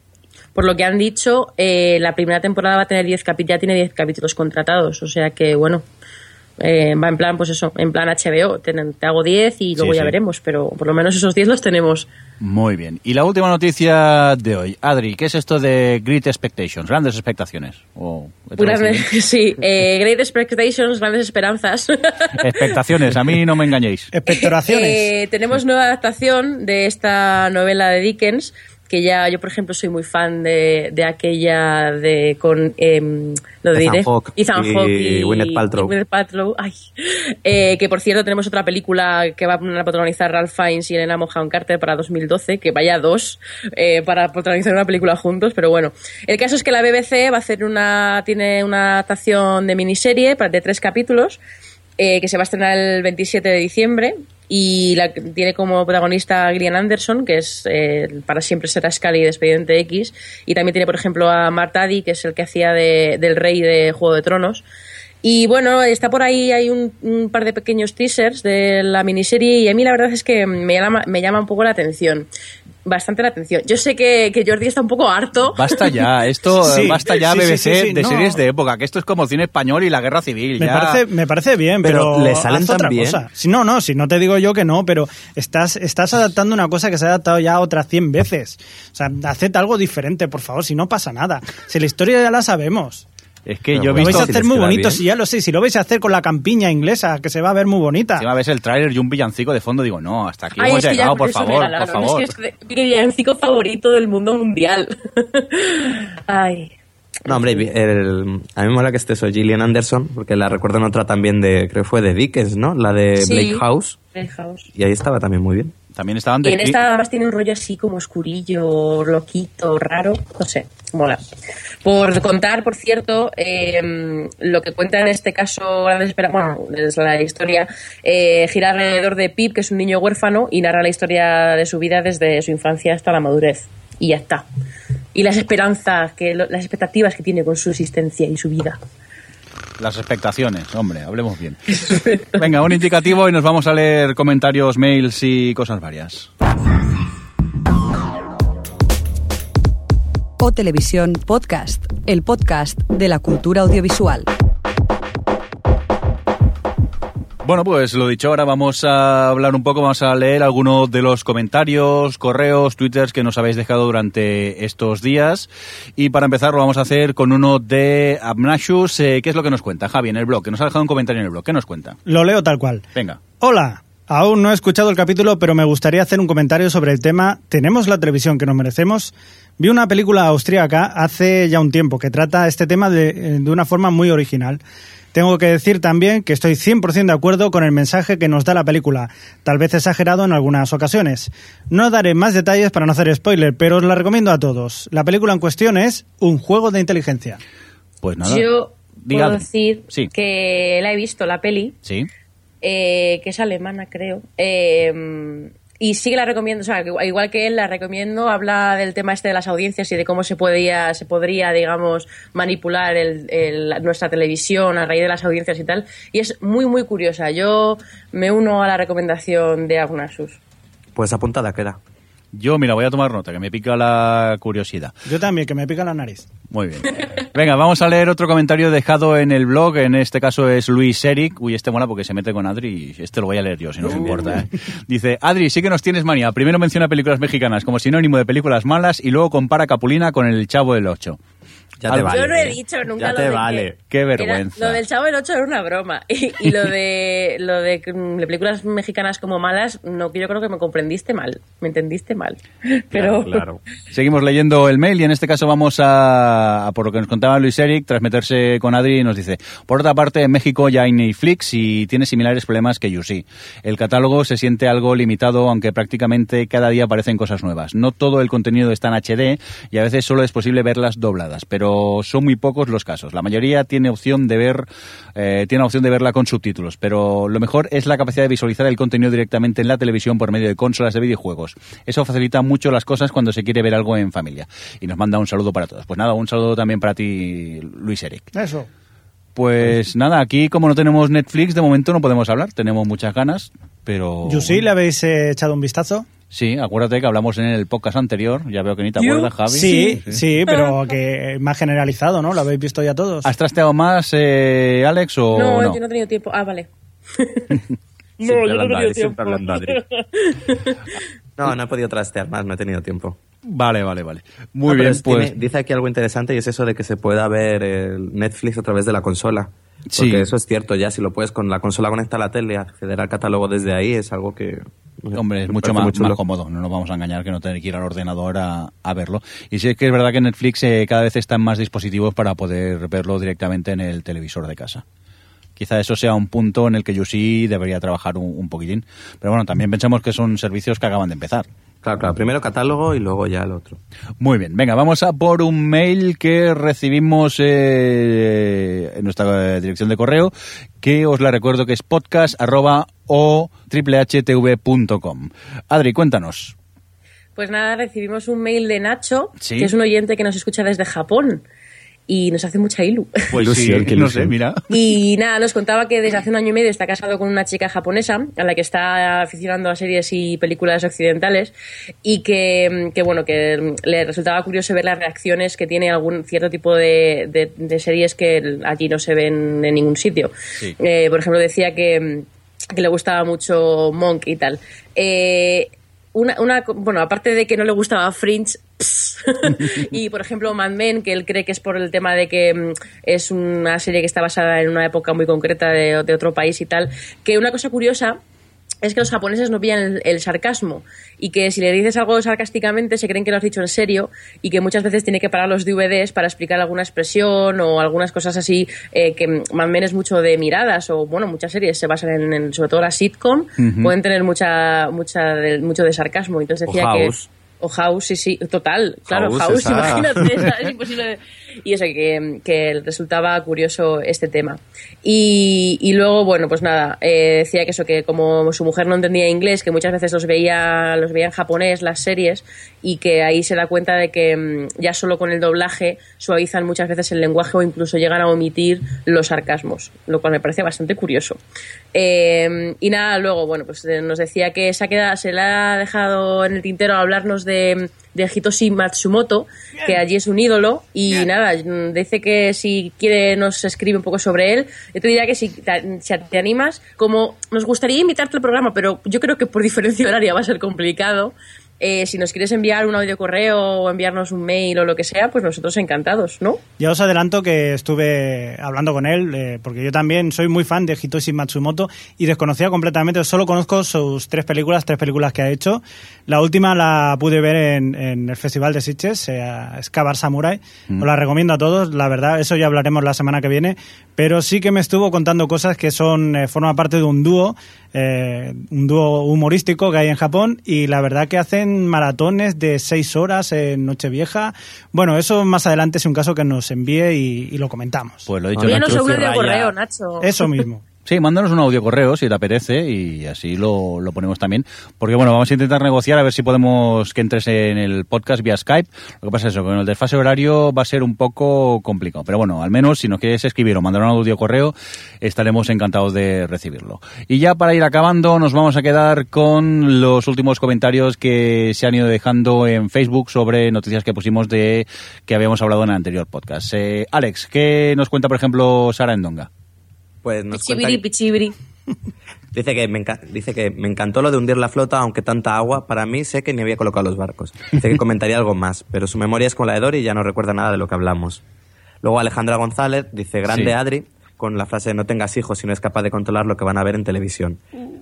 C: Por lo que han dicho, eh, la primera temporada va a tener 10 capítulos, ya tiene 10 capítulos contratados, o sea que bueno, eh, va en plan, pues eso, en plan HBO, te, te hago 10 y luego
B: Sí,
C: ya
B: sí.
C: veremos, pero por lo menos esos 10 los tenemos.
B: Muy bien. Y la última noticia de hoy. Adri, ¿qué es esto de Great Expectations? Grandes expectaciones. O, he
C: Unas-
B: traducido bien?
C: sí, eh, Great Expectations, grandes esperanzas.
B: Expectaciones, a mí no me engañéis.
D: Expectoraciones.
C: Eh, tenemos nueva adaptación de esta novela de Dickens que ya yo, por ejemplo, soy muy fan de, de aquella de con em, lo
E: Ethan
C: diré
E: Hawke
C: Ethan
E: y
C: Hawke y,
E: Gwyneth Paltrow.
C: y Gwyneth Paltrow. Ay. Eh, que por cierto tenemos otra película que va a protagonizar Ralph Fiennes y Elena Mohan Carter para 2012, que vaya dos eh, para protagonizar una película juntos, pero bueno. El caso es que la BBC va a hacer una tiene una adaptación de miniserie de tres capítulos eh, que se va a estrenar el 27 de diciembre y la, tiene como protagonista a Gillian Anderson, que es eh, para siempre será Scully de Expediente X, y también tiene, por ejemplo, a Mark Addy, que es el que hacía de- del rey de Juego de Tronos. Y bueno, está por ahí, hay un, un par de pequeños teasers de la miniserie y a mí la verdad es que me llama, me llama un poco la atención. Bastante la atención. Yo sé que, que Jordi está un poco harto.
B: Basta ya, esto,
D: Sí,
B: basta ya BBC
D: sí, sí,
B: de
D: no.
B: series de época, que esto es como cine español y la guerra civil.
D: Me
B: ya.
D: parece, me parece bien, pero,
E: Pero le salen
D: haz otra
E: bien.
D: cosa. Si no, no, si no te digo yo que no, pero estás, estás adaptando una cosa que se ha adaptado ya otras 100 veces. O sea, haced algo diferente, por favor, si no pasa nada. Si la historia ya la sabemos.
B: Es que
E: Pero
B: yo he
D: Lo vais
B: visto...
D: a
E: si
D: hacer muy bonito,
E: bien.
D: si ya lo sé, si lo vais a hacer con la campiña inglesa, que se va a ver muy bonita.
B: Encima ves el tráiler y un villancico de fondo, digo, no, hasta aquí
C: Ay,
B: hemos llegado, por favor, por favor.
C: Es que es mi villancico favorito del mundo mundial. Ay.
E: No, hombre, el- a mí me mola que esté eso, Gillian Anderson, porque la recuerdo en otra también de, creo que fue de Dickens, ¿no? La de
C: Sí.
E: Blake House.
C: Blake House.
E: Y ahí estaba también muy bien.
B: También estaban
C: Y
B: de...
C: en esta además tiene un rollo así como oscurillo, loquito, raro, no sé, mola. Por contar, por cierto, eh, lo que cuenta en este caso, bueno, es la historia, eh, gira alrededor de Pip, que es un niño huérfano, y narra la historia de su vida desde su infancia hasta la madurez. Y ya está. Y las esperanzas, que las expectativas que tiene con su existencia y su vida.
B: Las expectaciones, hombre, hablemos bien. Venga, un indicativo y nos vamos a leer comentarios, mails y cosas varias.
G: O Televisión Podcast, el podcast de la cultura audiovisual.
B: Bueno, pues lo dicho, ahora vamos a hablar un poco, vamos a leer algunos de los comentarios, correos, twitters que nos habéis dejado durante estos días. Y para empezar lo vamos a hacer con uno de Abnashus. Eh, ¿Qué es lo que nos cuenta? Javi, en el blog, que nos ha dejado un comentario en el blog. ¿Qué nos cuenta?
D: Lo leo tal cual.
B: Venga.
D: Hola. Aún no he escuchado el capítulo, pero me gustaría hacer un comentario sobre el tema ¿Tenemos la televisión que nos merecemos? Vi una película austríaca hace ya un tiempo que trata este tema de, de una forma muy original. Tengo que decir también que estoy 100% de acuerdo con el mensaje que nos da la película, tal vez exagerado en algunas ocasiones. No daré más detalles para no hacer spoiler, pero os la recomiendo a todos. La película en cuestión es Un juego de inteligencia.
B: Pues nada.
C: Yo
B: Diga.
C: puedo decir
B: Sí.
C: que la he visto, la peli,
B: Sí.
C: eh, que es alemana, creo. Eh, y sí que la recomiendo, o sea, igual que él la recomiendo, habla del tema este de las audiencias y de cómo se podía, se podría, digamos, manipular el, el- nuestra televisión a raíz de las audiencias y tal. Y es muy, muy curiosa. Yo me uno a la recomendación de Agnasus.
E: Pues apuntada queda.
B: Yo, mira, voy a tomar nota, que me pica la curiosidad.
D: Yo también, que me pica la nariz.
B: Muy bien. Venga, vamos a leer otro comentario dejado en el blog. En este caso es Luis Eric. Uy, este mola porque se mete con Adri y este lo voy a leer yo, si no os importa. ¿eh? Dice, Adri, sí que nos tienes manía. Primero menciona películas mexicanas como sinónimo de películas malas y luego compara Capulina con El Chavo del Ocho.
E: Ya te vale.
C: Yo no he dicho nunca
E: Ya
C: lo
E: te
C: de
E: vale.
C: que-
B: Qué
C: era-
B: vergüenza.
C: lo del Chavo del 8 era una broma. Y, y lo de lo de mm, películas mexicanas como malas, no, yo creo que me comprendiste mal. Me entendiste mal. Pero
E: Claro, claro.
B: Seguimos leyendo el mail y en este caso vamos a, a por lo que nos contaba Luis Eric, tras meterse con Adri, nos dice, por otra parte, en México ya hay Netflix y tiene similares problemas que YouSee. El catálogo se siente algo limitado, aunque prácticamente cada día aparecen cosas nuevas. No todo el contenido está en HD y a veces solo es posible verlas dobladas, pero son muy pocos los casos. La mayoría tiene opción de ver, eh, tiene opción de verla con subtítulos, pero lo mejor es la capacidad de visualizar el contenido directamente en la televisión por medio de consolas de videojuegos. Eso facilita mucho las cosas cuando se quiere ver algo en familia. Y nos manda un saludo para todos. Pues nada, un saludo también para ti, Luis Eric.
D: Eso.
B: Pues nada, aquí como no tenemos Netflix, de momento no podemos hablar. Tenemos muchas ganas, pero...
D: ¿You sí le habéis eh, echado un vistazo?
B: Sí, acuérdate que hablamos en el podcast anterior. Ya veo que ni te
C: You-
B: acuerdas, Javi.
D: Sí, sí, pero que más generalizado, ¿no? Lo habéis visto ya todos.
B: ¿Has trasteado más, eh, Alex, o
C: no,
B: no?
C: yo no he tenido tiempo. Ah, vale.
E: Siempre
C: yo no he tenido tiempo.
E: No, no podido trastear más, no he tenido tiempo.
B: Vale, vale, vale. Muy
E: No,
B: bien,
E: es-
B: pues...
E: tiene- dice aquí algo interesante y es eso de que se pueda ver el Netflix a través de la consola.
B: Sí.
E: Porque eso es cierto ya, si lo puedes con la consola conectar a la tele acceder al catálogo desde ahí es algo que
B: Hombre, es mucho más, más cómodo, no nos vamos a engañar que no tener que ir al ordenador a, a verlo. Y sí es que es verdad que Netflix eh, cada vez está en más dispositivos para poder verlo directamente en el televisor de casa. Quizá eso sea un punto en el que yo sí debería trabajar un, un poquitín. Pero bueno, también pensamos que son servicios que acaban de empezar.
E: Claro, claro. Primero catálogo y luego ya el otro.
B: Muy bien, venga, vamos a por un mail que recibimos eh, en nuestra eh, dirección de correo, que os la recuerdo que es podcast arroba o triplhtv.com. Adri, cuéntanos.
C: Pues nada, recibimos un mail de Nacho,
B: Sí.
C: que es un oyente que nos escucha desde Japón y nos hace mucha ilu.
B: Pues
E: Ilusión,
B: sí, no sé, mira.
C: Y nada, nos contaba que desde hace un año y medio está casado con una chica japonesa a la que está aficionando a series y películas occidentales y que, que, bueno, que le resultaba curioso ver las reacciones que tiene algún cierto tipo de, de- de series que allí no se ven en ningún sitio.
B: Sí.
C: Eh, por ejemplo, decía que, que le gustaba mucho Monk y tal. Eh, una, una, bueno, aparte de que no le gustaba Fringe, y por ejemplo Mad Men, que él cree que es por el tema de que mm, es una serie que está basada en una época muy concreta de, de otro país y tal, que una cosa curiosa es que los japoneses no pillan el, el sarcasmo y que si le dices algo sarcásticamente se creen que lo has dicho en serio y que muchas veces tiene que parar los DVDs para explicar alguna expresión o algunas cosas así eh, que Mad Men es mucho de miradas o bueno muchas series se basan en, en- sobre todo las sitcom pueden tener mucha mucha de- mucho de sarcasmo. Entonces
E: O
C: decía
E: House.
C: que o House, sí, sí, total, claro,
E: House,
C: imagínate, esa, es imposible. Y eso, que, que resultaba curioso este tema. Y, y luego, bueno, pues nada, eh, decía que eso, que como su mujer no entendía inglés, que muchas veces los veía, los veía en japonés las series, y que ahí se da cuenta de que mm, ya solo con el doblaje suavizan muchas veces el lenguaje o incluso llegan a omitir los sarcasmos, lo cual me parece bastante curioso. Eh, y nada, luego, bueno, pues eh, nos decía que se, ha quedado, se le ha dejado en el tintero hablarnos de, de Hitoshi Matsumoto, que allí es un ídolo, y nada, mm, dice que si quiere nos escribe un poco sobre él. Yo te diría que si te, si te animas, como nos gustaría invitarte al programa, pero yo creo que por diferencia horaria va a ser complicado. Eh, si nos quieres enviar un audio correo o enviarnos un mail o lo que sea, pues nosotros encantados, ¿no?
D: Ya os adelanto que estuve hablando con él, eh, porque yo también soy muy fan de Hitoshi Matsumoto y desconocía completamente, solo conozco sus tres películas, tres películas que ha hecho. La última la pude ver en, en el Festival de Sitges, eh, Scabar Samurai. Os la recomiendo a todos, la verdad, eso ya hablaremos la semana que viene, pero sí que me estuvo contando cosas que son, eh, forman parte de un dúo, eh, un dúo humorístico que hay en Japón y la verdad que hacen maratones de seis horas en Nochevieja. Bueno, eso más adelante es un caso que nos envíe y, y lo comentamos.
B: Pues lo he dicho.
E: Y
C: audio
E: Raya.
C: correo, Nacho.
D: Eso mismo.
B: Sí, mándanos un audio correo si te apetece y así lo, lo ponemos también. Porque bueno, vamos a intentar negociar a ver si podemos que entres en el podcast vía Skype. Lo que pasa es eso, con el desfase horario va a ser un poco complicado. Pero bueno, al menos si nos quieres escribir o mandar un audio correo, estaremos encantados de recibirlo. Y ya para ir acabando, nos vamos a quedar con los últimos comentarios que se han ido dejando en Facebook sobre noticias que pusimos de que habíamos hablado en el anterior podcast. Eh, Alex, ¿qué nos cuenta, por ejemplo, Sara Endonga?
E: Pues nos
C: Pichibiri,
E: que-
C: pichibiri.
E: Dice que, me enca- dice que me encantó lo de hundir la flota, aunque tanta agua, para mí sé que ni había colocado los barcos. Dice que comentaría algo más, pero su memoria es como la de Dory y ya no recuerda nada de lo que hablamos. Luego Alejandra González dice, grande
B: Sí.
E: Adri, con la frase no tengas hijos si no es capaz de controlar lo que van a ver en televisión.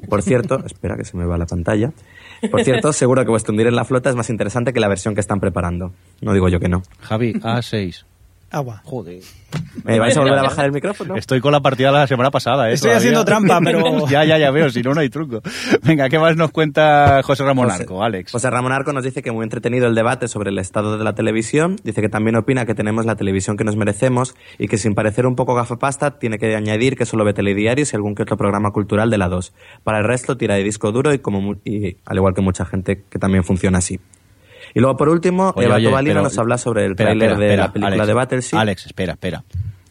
E: Por cierto, espera que se me va la pantalla. Por cierto, seguro que vuestro hundir en la flota es más interesante que la versión que están preparando. No digo yo que no.
B: Javi, A6.
D: Agua.
B: Joder.
E: ¿Me vais a volver a bajar el micrófono?
B: Estoy con la partida de la semana pasada, ¿eh?
D: Estoy
B: Todavía.
D: haciendo trampa, pero-
B: ya, ya, ya veo, si no, no hay truco. Venga, ¿qué más nos cuenta José Ramón
E: José-
B: Arco, Alex?
E: José Ramón Arco nos dice que muy entretenido el debate sobre el estado de la televisión. Dice que también opina que tenemos la televisión que nos merecemos y que sin parecer un poco gafapasta tiene que añadir que solo ve telediarios y algún que otro programa cultural de la 2. Para el resto tira de disco duro y, como mu- y al igual que mucha gente que también funciona así. Y luego por último, Eva
B: pero-
E: nos habla sobre el
B: espera,
E: de la película
B: Alex,
E: de.
B: Alex, espera, espera.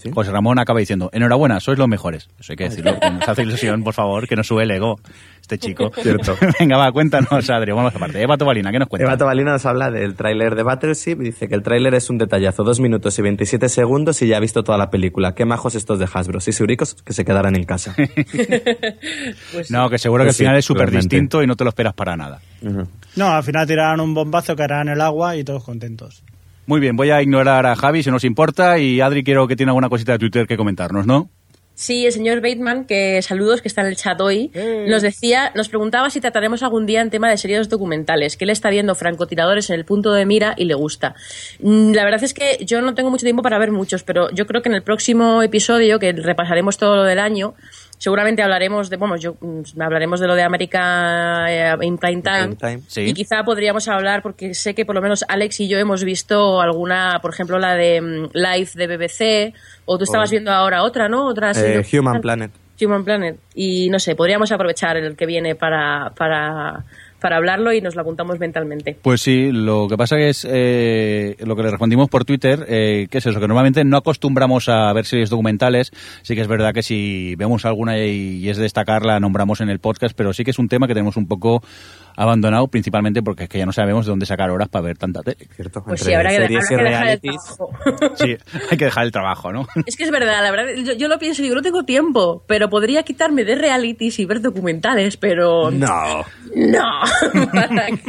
E: ¿Sí?
B: José Ramón acaba diciendo, enhorabuena, sois los mejores. Eso hay que decirlo, que nos hace ilusión, por favor, que nos sube el ego este chico.
E: Cierto.
B: Venga, va, cuéntanos, Adri, vamos aparte. Eva Tobalina, ¿qué nos cuenta?
E: Eva Tobalino nos habla del tráiler de Battleship y dice que el tráiler es un detallazo, dos minutos y 27 segundos y ya ha visto toda la película. Qué majos estos de Hasbro. Sí, seguricos que se quedaran en casa.
C: Pues
B: No, que seguro que
E: Pues
B: al final
E: sí,
B: es súper distinto y no te lo esperas para nada.
D: No, al final tirarán un bombazo, caerán en el agua y todos contentos.
B: Muy bien, voy a ignorar a Javi si nos importa y Adri quiero que tiene alguna cosita de Twitter que comentarnos, ¿no?
C: Sí, el señor Bateman, que saludos, que está en el chat hoy,
D: Eh.
C: nos decía, nos preguntaba si trataremos algún día en tema de series documentales, que él está viendo francotiradores en el punto de mira y le gusta. Mm, La verdad es que yo no tengo mucho tiempo para ver muchos, pero yo creo que en el próximo episodio, que repasaremos todo lo del año, seguramente hablaremos de, bueno, yo, mm, hablaremos de lo de América eh, in Prime Time,
E: Time,
B: sí.
C: y quizá podríamos hablar, porque sé que por lo menos Alex y yo hemos visto alguna, por ejemplo, la de mm, Live de BBC, o tú estabas
E: O-
C: viendo ahora otra, ¿no? Otra
E: Eh,
C: serie
E: Human. Planet.
C: Human Planet. Y no sé, podríamos aprovechar el que viene para, para, para hablarlo y nos lo apuntamos mentalmente.
B: Pues sí, lo que pasa es eh, lo que le respondimos por Twitter, eh, que es eso, que normalmente no acostumbramos a ver series documentales. Sí que es verdad que si vemos alguna y, y es de destacar, la nombramos en el podcast, pero sí que es un tema que tenemos un poco abandonado, principalmente porque es que ya no sabemos de dónde sacar horas para ver tanta tele.
E: ¿Cierto?
C: Pues sí, habrá que, habrá dejar el trabajo.
B: Sí, hay que dejar el trabajo, ¿no?
C: es que es verdad, la verdad, yo, yo lo pienso y digo, no tengo tiempo, pero podría quitarme de realities y ver documentales, pero
E: No.
C: no.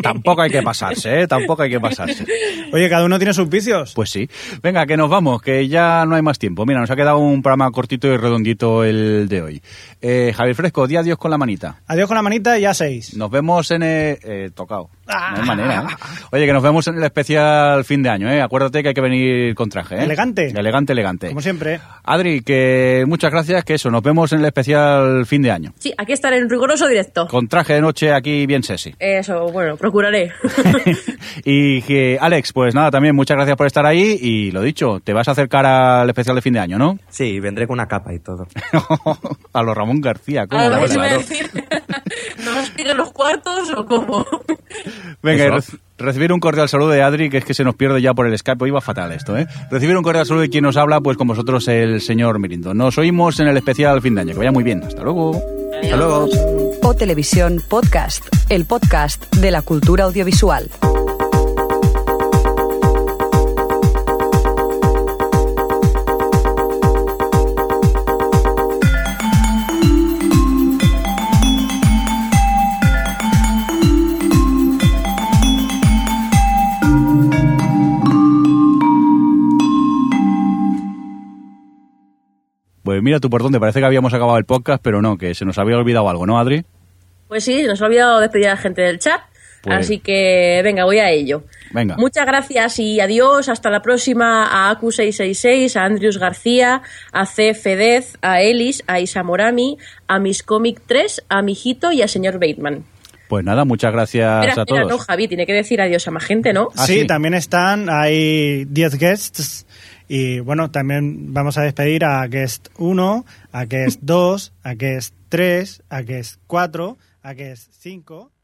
B: Tampoco hay que pasarse, ¿eh? Tampoco hay que pasarse.
D: Oye, cada uno tiene sus vicios.
B: Pues sí. Venga, que nos vamos, que ya no hay más tiempo. Mira, nos ha quedado un programa cortito y redondito el de hoy. Eh, Javier Fresco, di adiós con la manita.
D: Adiós con la manita y ya seis.
B: Nos vemos en el... eh, tocado. No hay manera, ¿eh? Oye, que nos vemos en el especial fin de año, ¿eh? Acuérdate que hay que venir con traje, ¿eh?
D: Elegante.
B: Elegante, elegante.
D: Como siempre.
B: Adri, que muchas gracias, que eso, nos vemos en el especial fin de año.
C: Sí, aquí estaré en riguroso directo.
B: Con traje de noche aquí bien sexy.
C: Eso, bueno, procuraré.
B: y que, Alex, pues nada, también muchas gracias por estar ahí y lo dicho, te vas a acercar al especial de fin de año, ¿no?
E: Sí, vendré con una capa y todo.
B: a los Ramón García, ¿cómo?
C: A
E: claro.
C: nos piden los cuartos o cómo?
B: Venga, recibir un cordial saludo de Adri, que es que se nos pierde ya por el Skype. Hoy va fatal esto, ¿eh? Recibir un cordial saludo de quien nos habla, pues con vosotros el señor Mirindo. Nos oímos en el especial fin de año. Que vaya muy bien. Hasta luego.
E: Hasta luego.
G: O Televisión Podcast, el podcast de la cultura audiovisual.
B: Pues mira tú por dónde, parece que habíamos acabado el podcast, pero no, que se nos había olvidado algo, ¿no, Adri?
C: Pues sí, nos ha olvidado despedir a la gente del chat.
B: Pues-
C: Así que, venga, voy a ello.
B: Venga.
C: Muchas gracias y adiós. Hasta la próxima a Acu666, a Andrius García, a C. Fedez, a Elis, a Isa Morami, a Miss Comic 3, a Mijito y a señor Bateman.
B: Pues nada, muchas gracias
C: Espera,
B: a
C: espera,
B: todos.
C: no, Javi, tiene que decir adiós a más gente, ¿no?
B: Ah,
D: sí,
B: sí.
D: también están, hay 10 guests. Y bueno, también vamos a despedir a guest 1, a guest 2, a guest 3, a guest 4, a guest 5, a guest 6.